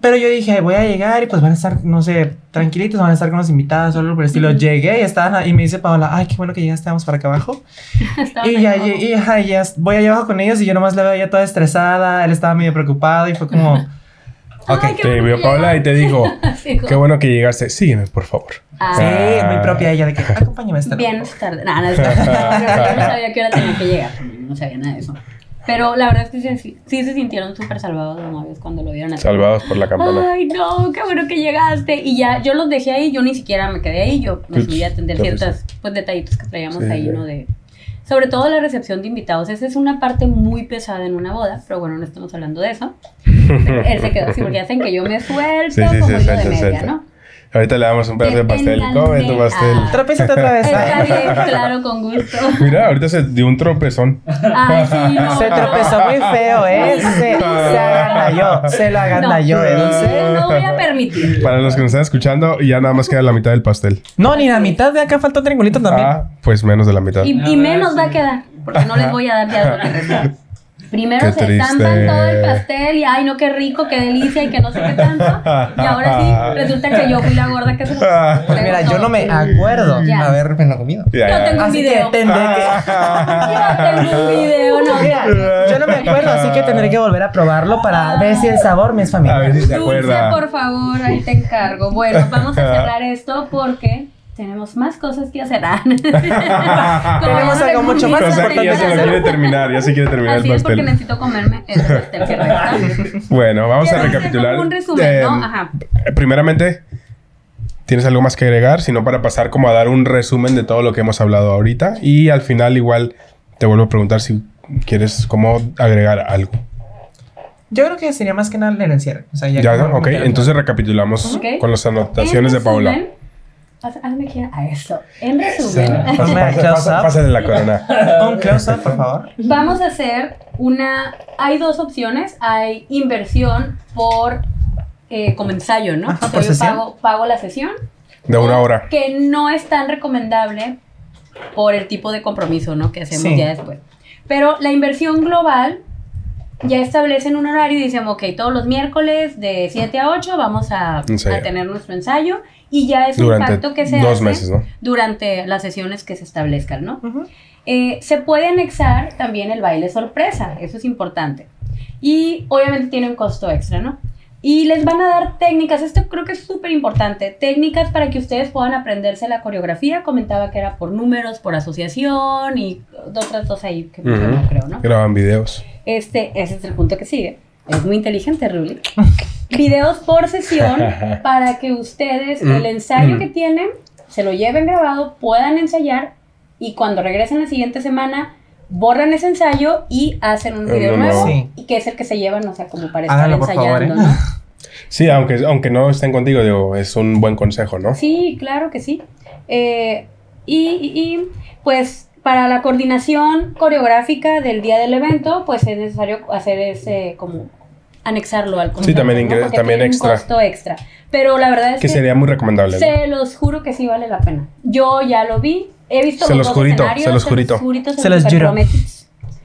Pero yo dije, voy a llegar y pues van a estar, no sé, tranquilitos, van a estar con los invitados o algo por el estilo. Llegué y estaban, ahí, y me dice Paola, ay, qué bueno que ya estábamos para acá abajo. Y ya, y, y, ajá, ya voy allá abajo con ellos y yo nomás la veo ya toda estresada, él estaba medio preocupado y fue como, ok. Ay, Te vio que Paola y te dijo, qué bueno que llegaste. Sígueme, por favor. Ah, Sí, Ah. muy propia ella de que acompáñame a esta. Bien tarde. No, no, yo no sabía que hora tenía que llegar. No sabía nada de eso. Pero la verdad es que sí, sí se sintieron súper salvados los novios cuando lo vieron así. Salvados por la campana. Ay, no, qué bueno que llegaste. Y ya, yo los dejé ahí, yo ni siquiera me quedé ahí, yo me subí a atender tú ciertos pues, detallitos que traíamos Sí, ahí, sí. ¿no? De, sobre todo la recepción de invitados. Esa es una parte muy pesada en una boda, pero bueno, no estamos hablando de eso. Él se quedó así, porque hacen que yo me suelto Sí, sí, sí, como hilo suelta, de media. ¿no? Ahorita le damos un pedazo de pastel. Come tu pastel. Ah. Tropézate otra vez. Está bien, claro, con gusto. Mira, ahorita se dio un tropezón. Ay, sí, no. Se tropezó muy feo, ¿eh? Se, se agandalló. Se lo agandalló, ¿eh, Dulce? No voy a permitir. Para los que nos están escuchando, ya nada más queda la mitad del pastel. No, ni la mitad de acá falta un triangulito también. Ah, pues menos de la mitad. Y, y menos va a quedar, porque no les voy a dar ya lo que. Primero Qué se triste. zampan todo el pastel y ay no qué rico, qué delicia y que no sé qué tanto. Y ahora sí, resulta que yo fui la gorda que se lo Pues mira, yo no me acuerdo Ya. haberme lo comido. Ya, Yo ya. tengo un Así que video. tendré que... Yo tengo un video, no. Mira, yo no me acuerdo, así que tendré que volver a probarlo para ver si el sabor me es A ver familiar. si se Dulce, acuerda. por favor, ahí te encargo. Bueno, vamos a cerrar esto porque tenemos más cosas que hacer. Ah, Tenemos algo mucho más que ya se lo quiere terminar, ya se quiere terminar Así el es porque pastel. necesito comerme ese pastel que resta. Bueno, vamos a recapitular. un resumen, ¿no? Eh, Ajá. Primeramente, ¿tienes algo más que agregar? Si no, para pasar como a dar un resumen de todo lo que hemos hablado ahorita. Y al final, igual, te vuelvo a preguntar si quieres como agregar algo. Yo creo que sería más que nada el encierre. O sea, ya ok. Entonces recapitulamos con las anotaciones En de Paula. resumen, Hazme a eso. En resumen, Pasa- close. Pásale la corona. Un close-up, por favor. vamos a hacer una. Hay dos opciones. Hay inversión por eh, como ensayo, ¿no? Ajá, O sea, por yo sesión. pago, pago la sesión. De una hora. Que no es tan recomendable por el tipo de compromiso, ¿no? Que hacemos Sí. ya después. Pero la inversión global ya establecen un horario y dicen, ok, todos los miércoles de 7 a 8 vamos a, a tener nuestro ensayo y ya es un pacto que se dos hace meses, ¿no? durante las sesiones que se establezcan, ¿no? Ujú. Eh, se puede anexar también el baile sorpresa, eso es importante. Y obviamente tiene un costo extra, ¿no? Y les van a dar técnicas, esto creo que es súper importante, técnicas para que ustedes puedan aprenderse la coreografía. Comentaba que era por números, por asociación y otras dos ahí que mencionó, Ujú. creo, ¿no? Graban videos. Este, ese es el punto que sigue. Es muy inteligente, Ruli. Videos por sesión para que ustedes el ensayo que tienen se lo lleven grabado, puedan ensayar y cuando regresen la siguiente semana borran ese ensayo y hacen un video nuevo. nuevo Sí. y que es el que se llevan, o sea, como para estar Háganlo, por favor, ensayando, ¿eh? ¿no? Sí, aunque, aunque no estén contigo, digo, es un buen consejo, ¿no? Sí, claro que sí. Eh, y, y- y, pues para la coordinación coreográfica del día del evento, pues es necesario hacer ese como anexarlo al contrato, también ingre- Porque también tiene extra. un costo extra. Pero la verdad es Que que, sería muy recomendable. ¿no? se los juro que sí vale la pena. Yo ya lo vi, he visto Se los los dos jurito, escenarios, se los jurito. jurito, Se los juro.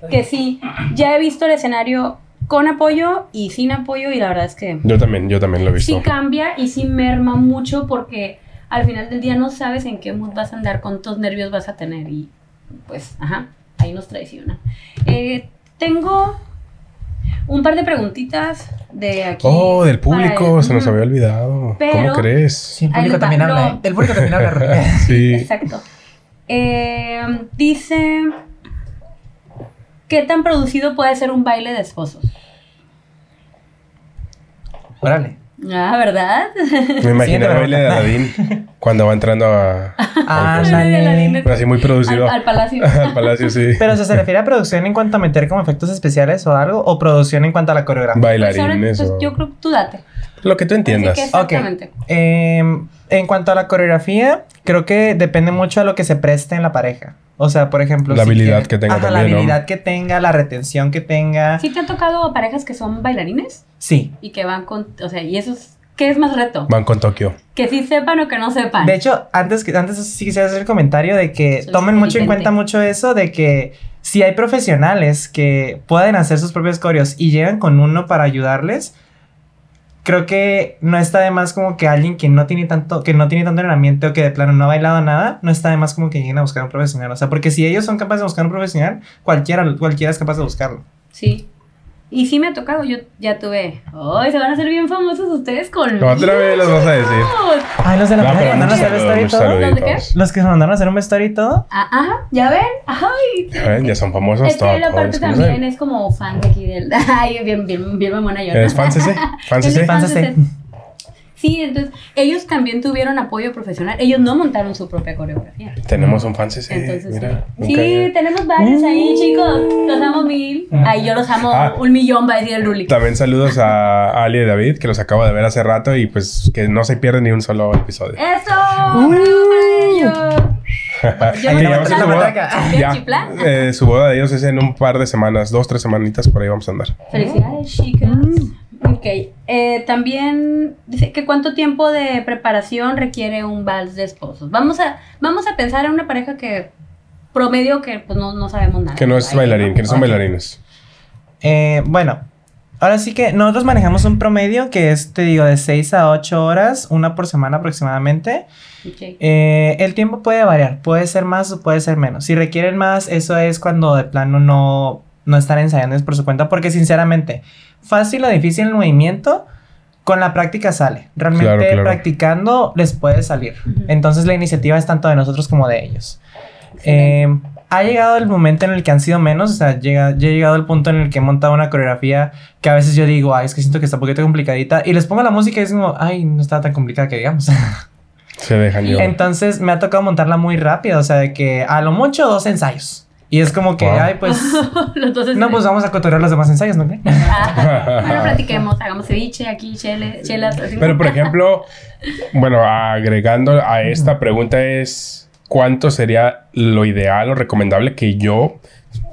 Que sí, ya he visto el escenario con apoyo y sin apoyo y la verdad es que Yo también, yo también lo he visto. sí cambia y sí merma mucho porque al final del día no sabes en qué mood vas a andar, cuántos nervios vas a tener y pues, ajá, ahí nos traiciona. Eh, tengo un par de preguntitas de aquí. Oh, del público, se nos había olvidado. Pero- ¿Cómo crees? Sí, el público también habla. no. ¿eh? El público también habla. Sí. Exacto. Eh, dice, ¿qué tan producido puede ser un baile de esposos? Órale. Ah, ¿verdad? Me imaginé Siguiente el baile de. Aladín cuando va entrando a. Ah, al- Ándale. así muy producido. Al, al palacio. Al palacio, sí. Pero o sea, se refiere a producción en cuanto a meter como efectos especiales o algo, o producción en cuanto a la coreografía. Pues Bailarines pues, o. yo creo que tú date. Lo que tú entiendas. Así que exactamente. Eh, en cuanto a la coreografía, creo que depende mucho a lo que se preste en la pareja. O sea, por ejemplo, La si habilidad quiere- que tenga Ajá, la habilidad que tenga, la retención que tenga. ¿Sí te ha tocado parejas que son bailarines? Sí. Y que van con... O sea, y eso es... ¿Qué es más reto? Van con Tokio. Que sí sepan o que no sepan. De hecho, antes que antes sí quisiera hacer el comentario de que Soy tomen mucho en cuenta mucho eso de que si hay profesionales que pueden hacer sus propios coreos y llegan con uno para ayudarles, creo que no está de más como que alguien que no tiene tanto que no tiene tanto entrenamiento o que de plano no ha bailado nada, no está de más como que lleguen a buscar un profesional, o sea, porque si ellos son capaces de buscar un profesional, cualquiera cualquiera es capaz de buscarlo. Sí. Y sí me ha tocado. Yo ya tuve... ¡Ay! se van a hacer bien famosos ustedes con... Otra vez los vas a decir. Ay, los de la No, que mandaron a hacer saludos, vestuario y todo. ¿Los de qué? Los que se mandaron a hacer un vestuario y todo. Ah, Ajá, ¿ya ven? Ay. Ya ven, Ya son famosos Es que todos. la parte ¿cómo también es como fan de aquí del... Ay, bien, bien, bien mamona yo. ¿no? ¿Es fansese? ¿Fansese? Sí, entonces ellos también tuvieron apoyo profesional. Ellos no montaron su propia coreografía. Tenemos un fansese. Entonces, Mira. sí, tenemos varios ahí, chicos. Los amo mil. Ay, yo los amo Ah. un millón, va a decir el Ruli. También saludos a Ali y David, que los acabo de ver hace rato y pues que no se pierden ni un solo episodio. ¡Eso! Ya eh, su boda de ellos es en un par de semanas, dos, tres semanitas por ahí vamos a andar. Felicidades, chicas. Ok. Eh, también dice que cuánto tiempo de preparación requiere un vals de esposos. Vamos a, vamos a pensar en una pareja que promedio que pues no, no sabemos nada. Que no es bailarín, que no son bailarines. Eh, bueno, ahora sí que nosotros manejamos un promedio que es, te digo, de 6 a 8 horas, una por semana aproximadamente. Ok. Eh, el tiempo puede variar, puede ser más o puede ser menos. Si requieren más, eso es cuando de plano no, no están ensayando es por su cuenta, porque sinceramente, fácil o difícil el movimiento, con la práctica sale. Realmente Claro, claro. practicando les puede salir. Entonces la iniciativa es tanto de nosotros como de ellos. Eh, ha llegado el momento en el que han sido menos, o sea, llega, ya ha llegado el punto en el que he montado una coreografía que a veces yo digo, ay, es que siento que está un poquito complicadita, y les pongo la música y es como, ay, no está tan complicada que digamos. Se dejan llevar. Entonces me ha tocado montarla muy rápido, o sea, de que a lo mucho dos ensayos. Y es como que, Wow. ay, pues, Los dos no, pues vamos a cotorrear los demás ensayos, ¿no? Bueno, platiquemos, hagamos ceviche aquí, chele, chelas. así. Pero por ejemplo, bueno, agregando a esta pregunta es ¿cuánto sería lo ideal o recomendable que yo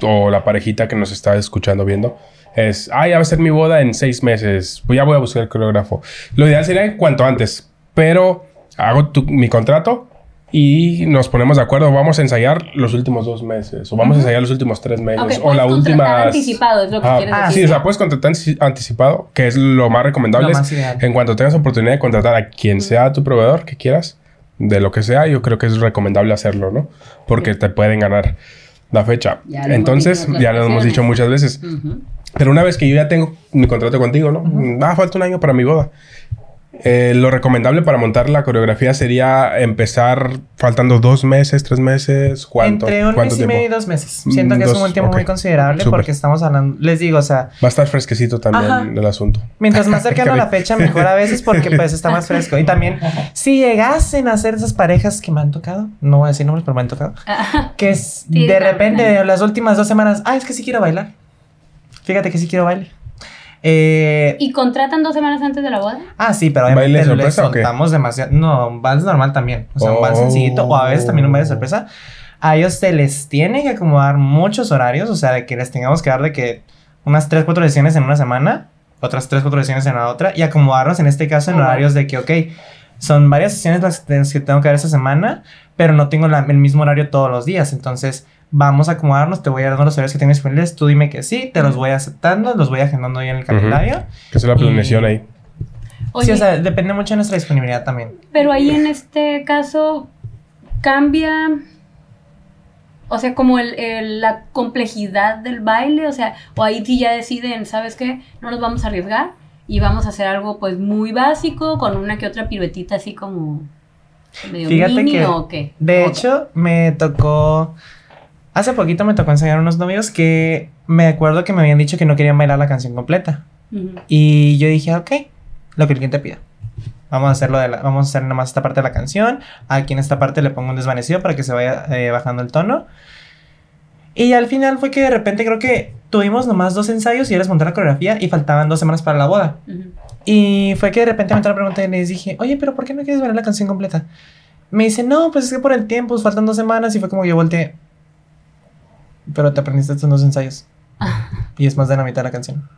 o la parejita que nos está escuchando viendo es, ah, ya va a ser mi boda en seis meses, pues ya voy a buscar el coreógrafo. Lo ideal sería cuanto antes, pero hago tu- mi contrato y nos ponemos de acuerdo, vamos a ensayar los últimos dos meses o vamos a ensayar los últimos tres meses Ok, o la última... anticipado, es lo que quieres ah, decir. Sí, o sea, puedes contratar antici- anticipado, que es lo más recomendable. Lo más ideal. En cuanto tengas oportunidad de contratar a quien sea tu proveedor que quieras, de lo que sea, yo creo que es recomendable hacerlo, ¿no? Porque te pueden ganar la fecha. Ya Entonces, ya lo hemos dicho muchas veces. Pero una vez que yo ya tengo mi contrato contigo, ¿no? Ah, falta un año para mi boda. Eh, lo recomendable para montar la coreografía sería empezar faltando dos meses, tres meses, ¿cuánto? Entre un ¿Cuánto mes y medio y dos meses. Siento Mm, que es un buen tiempo muy considerable porque estamos hablando, les digo, o sea, Va a estar fresquecito también Ajá. el asunto. Mientras más cercano a la fecha, mejor a veces porque pues está más fresco. Y también, si llegasen a ser esas parejas que me han tocado, no voy a decir nombres, pero me han tocado, que es Sí, de repente de las últimas dos semanas, ah, es que sí quiero bailar. Fíjate que sí quiero bailar. Eh, ¿Y contratan dos semanas antes de la boda? ah, sí, pero ¿Baile obviamente le sorpresa o qué? soltamos demasiado. No, un vals normal también. O sea, un vals Oh. sencillito o a veces también un baile sorpresa. A ellos se les tiene que acomodar muchos horarios, o sea, de que les tengamos que dar de que unas 3, 4 lesiones en una semana, otras 3, 4 lesiones en la otra, y acomodarnos en este caso en Oh, horarios de que, ok, son varias sesiones las que las que tengo que dar esa semana, pero no tengo la- el mismo horario todos los días, entonces vamos a acomodarnos, te voy a dar los horarios que tengo disponibles, tú dime que sí, te los voy aceptando, los voy agendando ahí en el calendario. Que es la planeación Y- ahí. Oye, sí, o sea, depende mucho de nuestra disponibilidad también. pero ahí en este caso cambia, o sea, como el, el- la complejidad del baile, o sea, o ahí sí ya deciden, ¿sabes qué? No nos vamos a arriesgar y vamos a hacer algo pues muy básico con una que otra piruetita así como medio Fíjate mini que, o qué. De hecho, me tocó. Hace poquito me tocó enseñar a unos novios que me acuerdo que me habían dicho que no querían bailar la canción completa. Y yo dije, ok, lo que el cliente pida. Vamos a hacerlo de la- vamos a hacer nomás esta parte de la canción. Aquí en esta parte le pongo un desvanecido para que se vaya eh, bajando el tono. Y al final fue que de repente creo que tuvimos nomás dos ensayos y yo les monté la coreografía y faltaban dos semanas para la boda. Y fue que de repente me entró la pregunta y les dije, oye, pero ¿por qué no quieres ver la canción completa? Me dice, no, pues es que por el tiempo, faltan dos semanas. Y fue como yo volteé. Pero te aprendiste estos dos ensayos. Y es más de la mitad de la canción.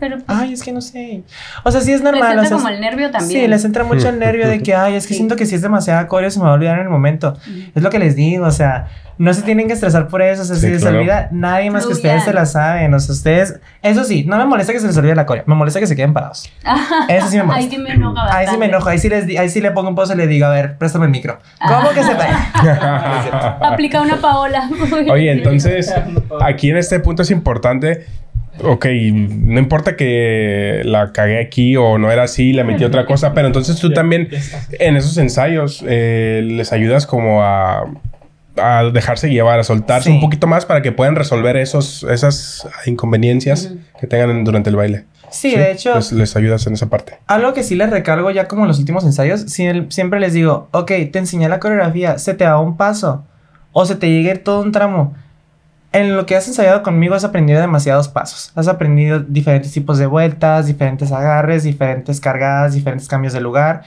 Pero pues, Ay, es que no sé. O sea, sí es les normal. entra o sea, como el nervio también. Sí, les entra mucho el nervio de que, ay, es que Sí. siento que si es demasiada coreo se me va a olvidar en el momento. Es lo que les digo, o sea, no se tienen que estresar por eso. O sea, Sí, si les claro. olvida, nadie más que ustedes se la saben. O sea, ustedes. Eso sí, no me molesta que se les olvide la coreo. Me molesta que se queden parados. Eso sí me molesta. Ahí sí me enoja Ahí sí me enojo, ahí sí, les di- ahí sí le pongo un pozo y le digo, a ver, préstame el micro. ¿Cómo que se va? Aplica una Paola. Oye, entonces, aquí en este punto es importante. Ok, no importa que la cagué aquí o no era así, le metí otra cosa, pero entonces tú también en esos ensayos eh, les ayudas como a, a dejarse llevar, a soltarse Sí. un poquito más para que puedan resolver esos, esas inconveniencias que tengan durante el baile. Sí, de hecho, Les, les ayudas en esa parte. algo que sí les recargo ya como en los últimos ensayos, el- siempre les digo, ok, te enseñé la coreografía, se te va un paso o se te llegue todo un tramo. En lo que has ensayado conmigo has aprendido demasiados pasos. Has aprendido diferentes tipos de vueltas, diferentes agarres, diferentes cargadas, diferentes cambios de lugar.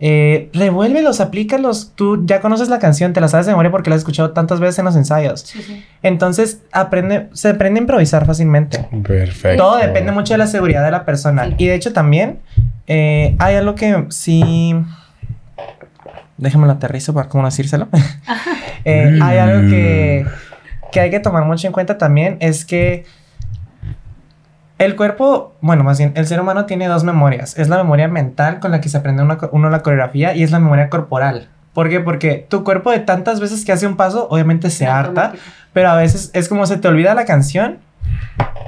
Eh, revuélvelos, aplícalos. Tú ya conoces la canción, te la sabes de memoria porque la has escuchado tantas veces en los ensayos. Sí, sí. Entonces, aprende, se aprende a improvisar fácilmente. Perfecto. Todo depende mucho de la seguridad de la persona. Sí. Y de hecho también eh, hay algo que sí... Déjame lo aterrizo para cómo decírselo. Eh, Hay algo que, que hay que tomar mucho en cuenta también. Es que el cuerpo, bueno, más bien, el ser humano tiene dos memorias. Es la memoria mental con la que se aprende una uno la coreografía y es la memoria corporal. ¿Por qué? Porque tu cuerpo de tantas veces que hace un paso, obviamente se harta. Pero a veces es como se te olvida la canción,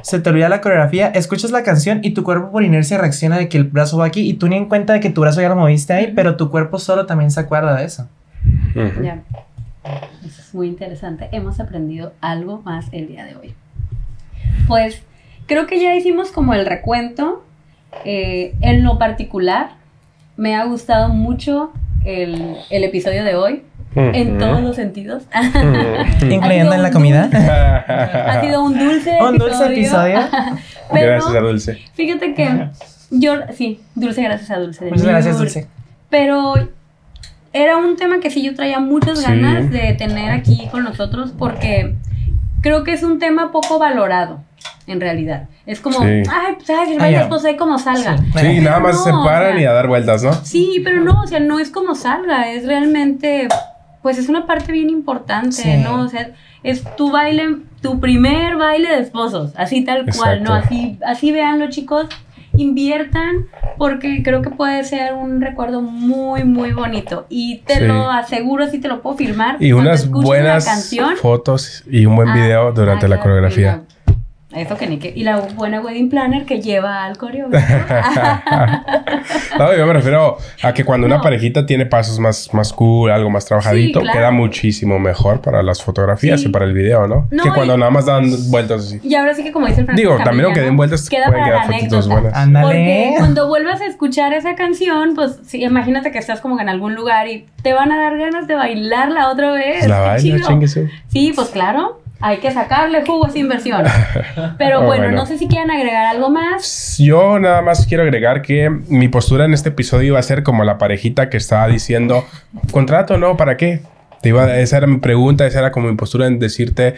se te olvida la coreografía, escuchas la canción y tu cuerpo por inercia reacciona de que el brazo va aquí y tú ni en cuenta de que tu brazo ya lo moviste ahí, pero tu cuerpo solo también se acuerda de eso. Ujú. Ya. Eso es muy interesante. Hemos aprendido algo más el día de hoy. Pues creo que ya hicimos como el recuento. Eh, en lo particular, me ha gustado mucho el, el episodio de hoy, en todos los sentidos. Incluyendo en la comida. ha sido un dulce Un dulce episodio. Pero Gracias a Dulce. fíjate que yo, sí, dulce gracias a dulce. Muchas gracias, Dulce. Dulce. Pero era un tema que sí yo traía muchas Sí. ganas de tener aquí con nosotros porque creo que es un tema poco valorado en realidad. Es como, Sí. ay, pues ay, si el baile ya. después ahí como salga. Sí. Sí. Sí, nada más No, se o paran sea- y a dar vueltas, ¿no? pero no, o sea, no es como salga, es realmente, pues es una parte bien importante, Sí. ¿no? O sea, es tu baile, tu primer baile de esposos, así tal cual, ¿no? Así, así veanlo, chicos. Inviertan porque creo que puede ser un recuerdo muy, muy bonito. Y te Sí. lo aseguro, así te lo puedo firmar. Y unas buenas canción. fotos y un buen Ah, video durante ah, la coreografía. Y la- Eso que ni que. Y la buena wedding planner que lleva al coreógrafo. no, yo me refiero a que cuando una parejita tiene pasos más, más cool, algo más trabajadito, claro. queda muchísimo mejor para las fotografías Sí. y para el video, ¿no? No, que cuando y- nada más dan vueltas así. y ahora sí que, como dice el Francisco Digo, también aunque den vueltas, Queda pueden para quedar fotitos buenas. Ándale. Porque cuando vuelvas a escuchar esa canción, pues sí, imagínate que estás como en algún lugar y te van a dar ganas de bailarla otra vez. La baila. Sí, pues claro, hay que sacarle jugo a esa inversión. Pero Oh, bueno, bueno. no sé si quieren agregar algo más. Yo nada más quiero agregar que mi postura en este episodio iba a ser como la parejita que estaba diciendo, contrato, ¿no? ¿Para qué? Te iba, esa era mi pregunta, esa era como mi postura en decirte,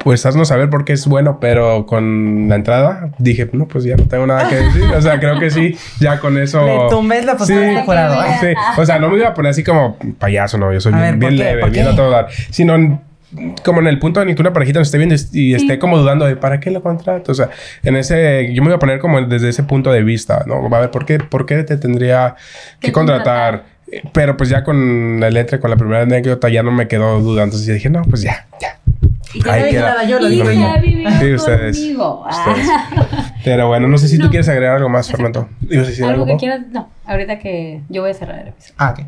pues haznos saber por qué es bueno, pero con la entrada dije, no, pues ya no tengo nada que decir. O sea, creo que sí, ya con eso... Le tumbes la postura Sí. de jurado. Sí, o sea, no me iba a poner así como payaso, no, yo soy A bien, ver, ¿por bien leve, ¿Por bien a todo dar, sino como en el punto en el que una parejita nos esté viendo y esté como dudando de ¿para qué lo contrato? O sea, en ese, yo me iba a poner como desde ese punto de vista, ¿no? A ver, ¿por qué, por qué te tendría que contratar? Eh, Pero pues ya con la letra, con la primera anécdota, ya no me quedó duda. Entonces dije, no, pues ya, ya. Y Ahí queda. yo lo digo Sí, ustedes. Ustedes. Ah. Pero bueno, no sé si tú No. quieres agregar algo más, Fernando. ¿Ibas a decir algo algo? que quieras. No, ahorita que yo voy a cerrar el episodio. Ah, ok.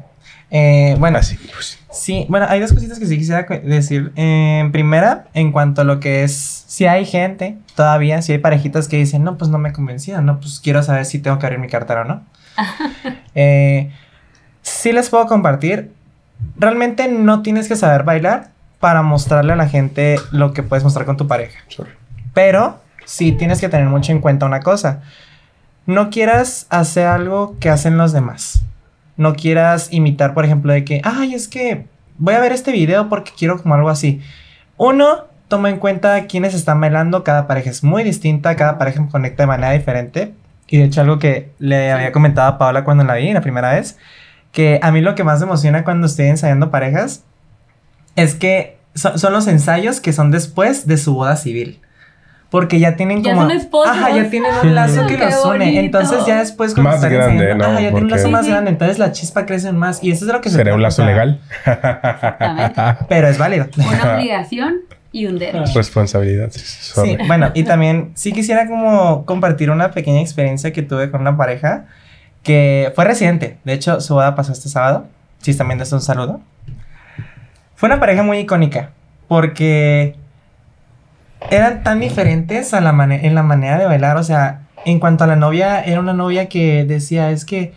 Eh, bueno, Así, pues. sí, bueno, hay dos cositas que sí quisiera decir. Eh, primera, en cuanto a lo que es, si hay gente todavía, si hay parejitas que dicen, no, pues no me he convencido, no, pues quiero saber si tengo que abrir mi cartera o no. Eh, sí les puedo compartir. Realmente no tienes que saber bailar para mostrarle a la gente lo que puedes mostrar con tu pareja. sorry. Pero sí tienes que tener mucho en cuenta una cosa. No quieras hacer algo que hacen los demás. No quieras imitar, por ejemplo, de que, ay, es que voy a ver este video porque quiero como algo así. Uno, toma en cuenta quiénes están bailando. Cada pareja es muy distinta. Cada pareja conecta de manera diferente. Y de hecho, algo que le había comentado a Paola cuando la vi la primera vez, que a mí lo que más me emociona cuando estoy ensayando parejas es que son, son los ensayos que son después de su boda civil. Porque ya tienen Ya como. son esposos. Ajá, ya tienen un lazo que los une. bonito. Entonces ya después cuando Más están grande, ¿no? ajá, ya tienen un lazo más Sí, sí. grande. Entonces la chispa crece más. Y eso es lo que se ¿Será un lazo legal? Exactamente. Pero es válido. Una obligación y un derecho. Responsabilidad. sí, sorry. Sí, bueno, y también sí quisiera como compartir una pequeña experiencia que tuve con una pareja que fue reciente. De hecho, su boda pasó este sábado. Si están viendo esto, un saludo. Fue una pareja muy icónica porque eran tan diferentes a la en la manera de bailar. O sea, en cuanto a la novia, era una novia que decía, es que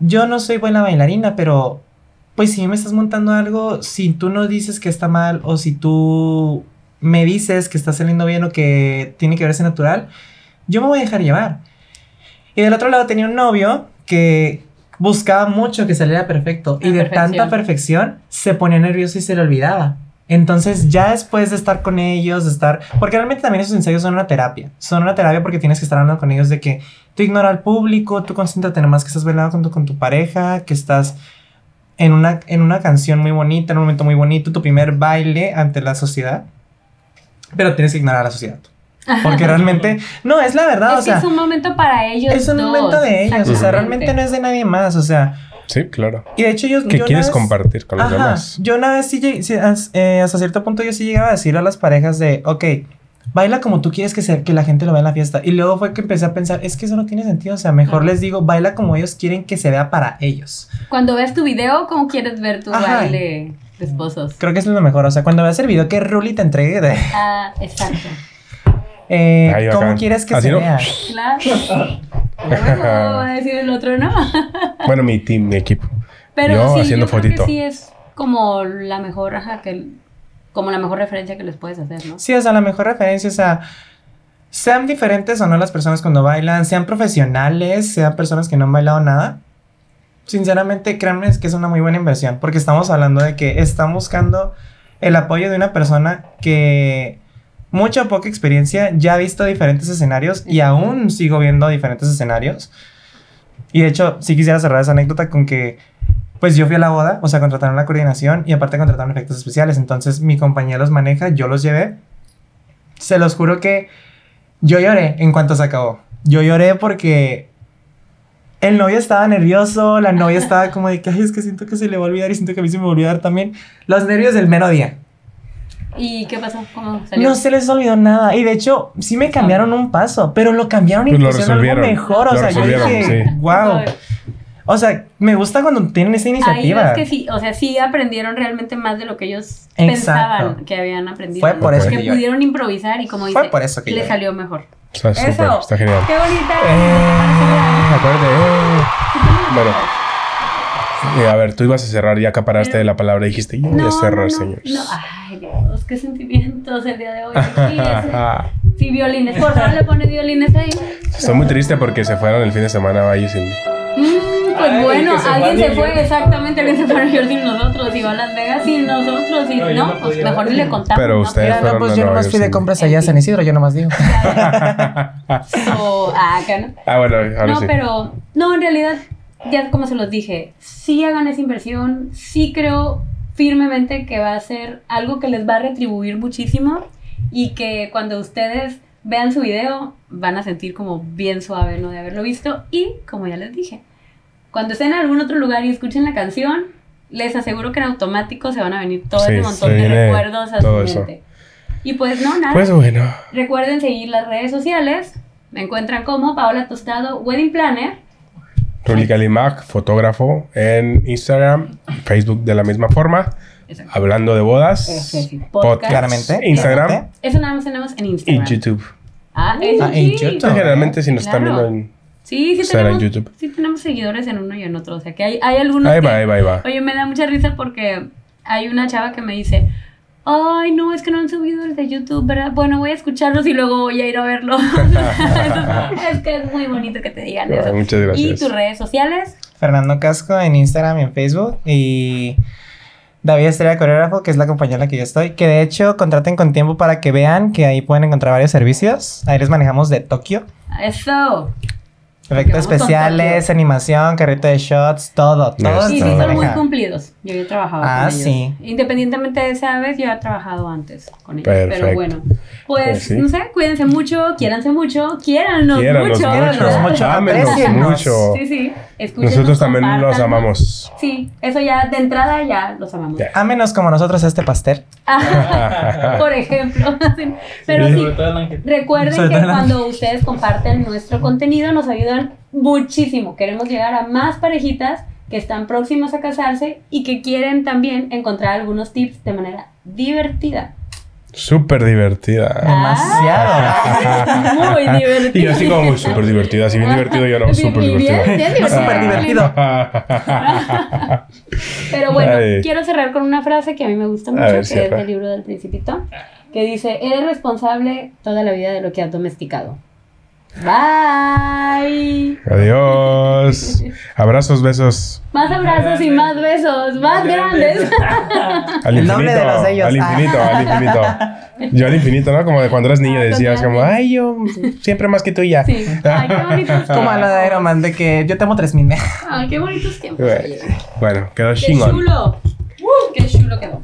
yo no soy buena bailarina, pero pues si me estás montando algo, si tú no dices que está mal o si tú me dices que está saliendo bien o que tiene que verse natural, yo me voy a dejar llevar. Y del otro lado tenía un novio que buscaba mucho que saliera perfecto y de perfección. tanta perfección se ponía nervioso y se le olvidaba. Entonces ya después de estar con ellos, de estar... Porque realmente también esos ensayos son una terapia. Son una terapia porque tienes que estar hablando con ellos de que tú ignora al público, tú concéntrate nomás que estás bailando con tu, con tu pareja, que estás en una, en una canción muy bonita, en un momento muy bonito, tu primer baile ante la sociedad. Pero tienes que ignorar a la sociedad. Porque realmente... No, es la verdad, es o sea... que es un momento para ellos. Es un dos, momento de ellos, o sea, realmente no es de nadie más, o sea, Sí, claro. y de hecho yo... ¿Qué yo quieres vez- compartir con los Ajá, demás? yo una vez sí, llegué- sí, eh, hasta cierto punto yo sí llegaba a decirle a las parejas de, ok, baila como tú quieres que, se, que la gente lo vea en la fiesta. Y luego fue que empecé a pensar, es que eso no tiene sentido, o sea, mejor les digo, baila como ellos quieren que se vea para ellos. Cuando ves tu video, ¿cómo quieres ver tu Ajá. baile de esposos? Creo que eso es lo mejor, o sea, cuando veas el video que Ruli te entregue de, Ah, exacto. Eh, Ahí, ¿cómo bacán. quieres que Así, se ¿no? vea? Claro. Bueno, va a decir el otro, ¿no? Bueno, mi team, mi equipo. Pero Yo sí, haciendo yo creo fotito. que sí es como la mejor, ajá, que como la mejor referencia que les puedes hacer, ¿no? Sí, o sea, la mejor referencia, o sea, sean diferentes o no las personas cuando bailan, sean profesionales, sean personas que no han bailado nada. Sinceramente, créanme es que es una muy buena inversión, porque estamos hablando de que están buscando el apoyo de una persona que mucha o poca experiencia ya ha visto diferentes escenarios y aún sigo viendo diferentes escenarios. Y de hecho, sí quisiera cerrar esa anécdota con que, pues yo fui a la boda, o sea, contrataron la coordinación y aparte contrataron efectos especiales. Entonces mi compañía los maneja, yo los llevé. Se los juro que yo lloré en cuanto se acabó. Yo lloré porque el novio estaba nervioso, la novia estaba como de que, ay, es que siento que se le va a olvidar y siento que a mí se me va a olvidar también. Los nervios del mero día. ¿Y qué pasó? ¿Cómo salió? No se les olvidó nada. Y de hecho, sí me cambiaron un paso, pero lo cambiaron y Pues lo pusieron algo resolvieron. mejor. O Lo sea, yo dije, sí. wow. O sea, me gusta cuando tienen esa Ahí iniciativa. ves que sí, o sea, sí aprendieron realmente más de lo que ellos Exacto. pensaban que habían aprendido. Fue por eso que que yo- pudieron improvisar y como Fue dice, por eso que le yo- salió mejor. Está súper, Eso. está genial. ¡Qué bonita! Eh, acuérdate, eh. Bueno, eh, a ver, tú ibas a cerrar, ya acaparaste Pero- la palabra y dijiste, yo voy a cerrar, señores. No, ay Dios, qué sentimientos el día de hoy. Sí, sí, violines, por favor le pones violines ahí. Estoy muy triste porque se fueron el fin de semana ahí sin... Mm, pues Ay, bueno, se a alguien se fue, exactamente, alguien se fue a New York sin nosotros, y va a Las Vegas sin nosotros, y No, no, no pues podía. mejor ni le contamos. Pero ¿no? ustedes fueron pues a yo nomás fui de compras allá a San Isidro, yo nomás digo. O- ah, acá, ¿no? ah, bueno, ahora no, sí. pero no, en realidad, ya como se los dije, sí hagan esa inversión, sí creo firmemente que va a ser algo que les va a retribuir muchísimo y que cuando ustedes vean su video van a sentir como bien suave, ¿no? De haberlo visto y, como ya les dije, cuando estén en algún otro lugar y escuchen la canción, les aseguro que en automático se van a venir todo Sí, ese se montón de recuerdos a su todo eso. mente. Y pues no, nada. Pues bueno, Recuerden seguir las redes sociales. Me encuentran como Paola Tostado Wedding Planner. Ruli Calimag, fotógrafo en Instagram, Facebook de la misma forma. Exacto. Hablando de bodas, podcast. podcast, Claramente. Instagram Eso nada más tenemos en y Instagram. YouTube. Ah, eso Ah, en sí. YouTube. Generalmente si nos están viendo en... Sí, sí en tenemos, YouTube. sí tenemos seguidores en uno y en otro. O sea, que hay, hay algunos Ahí que... va, ahí va, ahí va. Oye, me da mucha risa porque hay una chava que me dice... Ay, no, es que no han subido el de YouTube, ¿verdad? Bueno, voy a escucharlos y luego voy a ir a verlo. es que es muy bonito que te digan Ay, eso. muchas gracias. ¿Y tus redes sociales? Fernando Casco en Instagram y en Facebook. Y David Estrella Coreógrafo, que es la compañía en la que yo estoy. Que de hecho contraten con tiempo para que vean que ahí pueden encontrar varios servicios. Ahí les manejamos de Tokio. Eso. Efectos especiales, animación, carrito de shots, todo, todo. Sí, sí, son muy cumplidos. Yo ya he trabajado Ah, con ellos. sí. Independientemente de esa vez, yo he trabajado antes con ellos. Pero Perfecto. bueno, pues, Pues sí. no sé, cuídense mucho, quiéranse mucho, quiérannos mucho. mucho, ámenos mucho. Sí, sí. Escúchenos, Nosotros también los amamos. Sí, eso ya de entrada ya los amamos. Ya. Ámenos como nosotros este pastel. Por ejemplo. Pero Sí. sí, Sobre todo el ángel. recuerden que cuando ustedes comparten nuestro contenido nos ayudan muchísimo. Queremos llegar a más parejitas que están próximas a casarse y que quieren también encontrar algunos tips de manera divertida. Súper divertida. Demasiado. Muy divertida. Y yo así como muy súper divertida. Si bien divertido, yo. Bien, Súper divertido. Súper divertido. Pero bueno, Ay. quiero cerrar con una frase que a mí me gusta mucho, ver, que es del libro del Principito, que dice, eres responsable toda la vida de lo que has domesticado. Bye. Adiós. Abrazos, besos. Más abrazos y más besos, más grandes. Al El infinito. de los de ellos. Al infinito, al infinito. Yo al infinito, ¿no? Como de cuando eras niño Ah, decías como, ay, yo siempre más que tú y ya. Sí. Ay, qué bonitos Como a la de Iron Man, de que yo te amo 3000. Ay, qué bonitos tiempos. Bueno, quedó Qué chingón. chulo. Uh, qué chulo quedó.